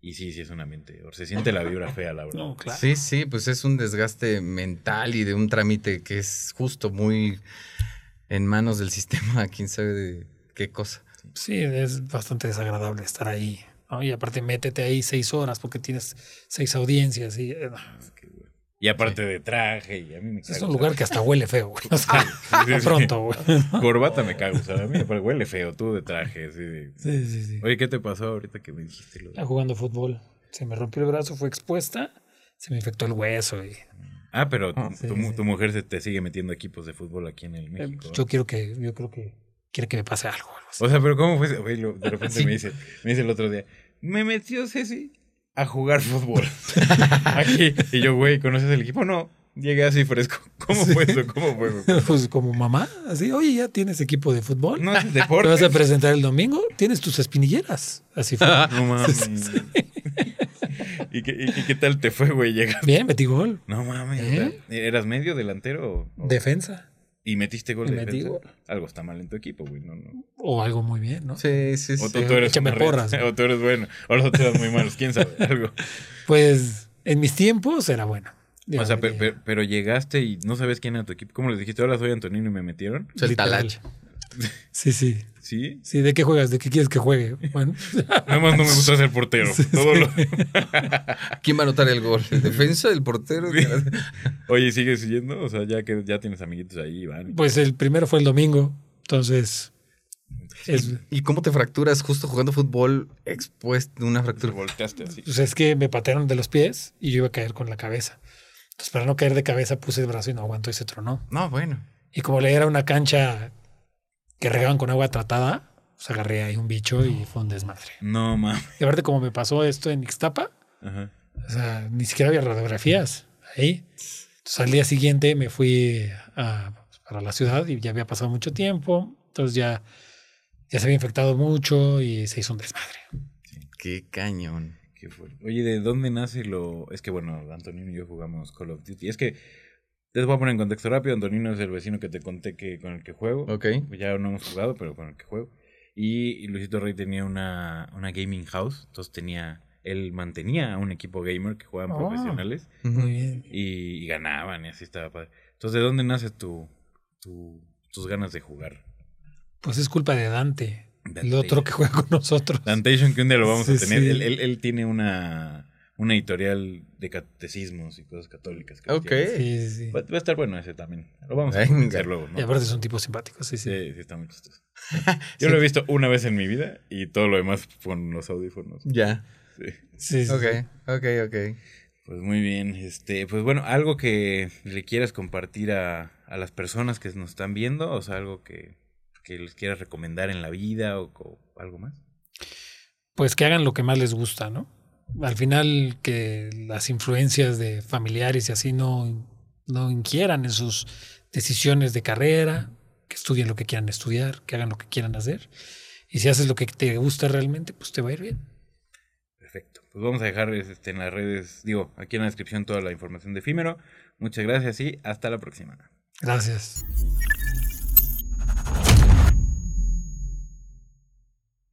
Y sí, sí es un ambiente. O se siente la vibra fea, la verdad. No, claro. Sí, sí, pues es un desgaste mental y de un trámite que es justo muy en manos del sistema, quién sabe de qué cosa. Sí, es bastante desagradable estar ahí. ¿no? Y aparte, métete ahí seis horas porque tienes seis audiencias. Y, eh, no. Y aparte de traje, y a mí me es un lugar que hasta huele feo, güey. O sea, sí, de sí. pronto, güey. Corbata me cago, o sea, a mí me huele feo, tú de traje. Sí, sí, sí. Oye, ¿qué te pasó ahorita que me dijiste lo de- Estaba jugando fútbol. Se me rompió el brazo, fue expuesta. Se me infectó el hueso. Y, Ah, pero tu, Ah, sí, tu- sí. tu mujer se te sigue metiendo equipos de fútbol aquí en el eh, México. yo quiero que, yo creo que quiere que me pase algo. O sea, pero ¿cómo fue? de repente Sí. me dice, me dice el otro día, me metió Ceci a jugar fútbol. aquí. Y yo, güey, ¿conoces el equipo? No. Llegué así fresco. ¿Cómo fue eso? ¿Cómo fue? Pues como mamá, así, oye, ya tienes equipo de fútbol. No es ¿Te deporte. vas a presentar el domingo? Tienes tus espinilleras. Así fue. No mames. ¿Y, qué, y, y qué tal te fue, güey? Llega. Bien, metí gol. No mames. ¿Eh? ¿Eras medio delantero? o- Defensa. y metiste gol Y de metí defensa? gol. Algo está mal en tu equipo, güey. No, no. O algo muy bien, ¿no? Sí, sí, sí. O tú, tú eres échame una red, porras. O tú eres bueno. O los otros eran muy malos. ¿Quién sabe? Algo. Pues en mis tiempos era bueno. O sea, Digo, pero, llegaste y no sabes quién era tu equipo. ¿Cómo les dijiste? Hola, soy Antonino y me metieron. Es el literal. talache. Sí, sí. ¿Sí? Sí, ¿de qué juegas? ¿De qué quieres que juegue? Bueno, Nada más no me gusta ser portero. Todo lo... ¿Quién va a anotar el gol? ¿El defensa? ¿El portero? Oye, ¿y ¿sigues siguiendo? O sea, ya que ya tienes amiguitos ahí, Iván. pues el primero fue el domingo. Entonces, es, ¿Y cómo te fracturas justo jugando fútbol expuesto de una Te fractura? volteaste así. pues es que me patearon de los pies y yo iba a caer con la cabeza. Entonces, para no caer de cabeza, puse el brazo y no aguantó y se tronó. No, bueno. Y como le era una cancha que regaban con agua tratada, pues agarré ahí un bicho y fue un desmadre. No, mames. Y aparte, como me pasó esto en Ixtapa, Ajá. o sea, ni siquiera había radiografías ahí. Entonces, al día siguiente me fui a, para la ciudad y ya había pasado mucho tiempo. Entonces ya, ya se había infectado mucho y se hizo un desmadre. Qué cañón. Qué fuerte. Oye, ¿de dónde nace lo...? Es que, bueno, Antonino y yo jugamos Call of Duty. Es que, les voy a poner en contexto rápido. Antonino es el vecino que te conté que con el que juego. Ok. Ya no hemos jugado, pero con el que juego. Y Luisito Rey tenía una, una gaming house. Entonces tenía... Él mantenía un equipo gamer que jugaban Oh. profesionales. Muy bien. Y, y ganaban y así estaba padre. Entonces, ¿de dónde nace tu, tu, tus ganas de jugar? Pues es culpa de Dante, el Dante. otro que juega con nosotros. Dantation, que un día lo vamos a tener. sí. Él, él- él tiene una, una editorial de catecismos y cosas católicas. Ok. Sí, sí, sí. Va, va a estar bueno ese también. Lo vamos a hacer luego, ¿no? Y aparte son tipos simpáticos, sí, sí. Sí, sí, está muy chistoso. Yo lo he visto una vez en mi vida y todo lo demás con los audífonos. Ya. Sí. Sí, sí, Ok, ok, ok. Pues muy bien. Este, pues bueno, algo que le quieras compartir a, a las personas que nos están viendo, o sea, algo que, que les quieras recomendar en la vida o, o algo más. Pues que hagan lo que más les gusta, ¿no? Al final que las influencias de familiares y así no, no inquieran en sus decisiones de carrera, que estudien lo que quieran estudiar, que hagan lo que quieran hacer. Y si haces lo que te gusta realmente, pues te va a ir bien. Perfecto. Pues vamos a dejar este, en las redes, digo, aquí en la descripción toda la información de Efímero. Muchas gracias y hasta la próxima. Gracias.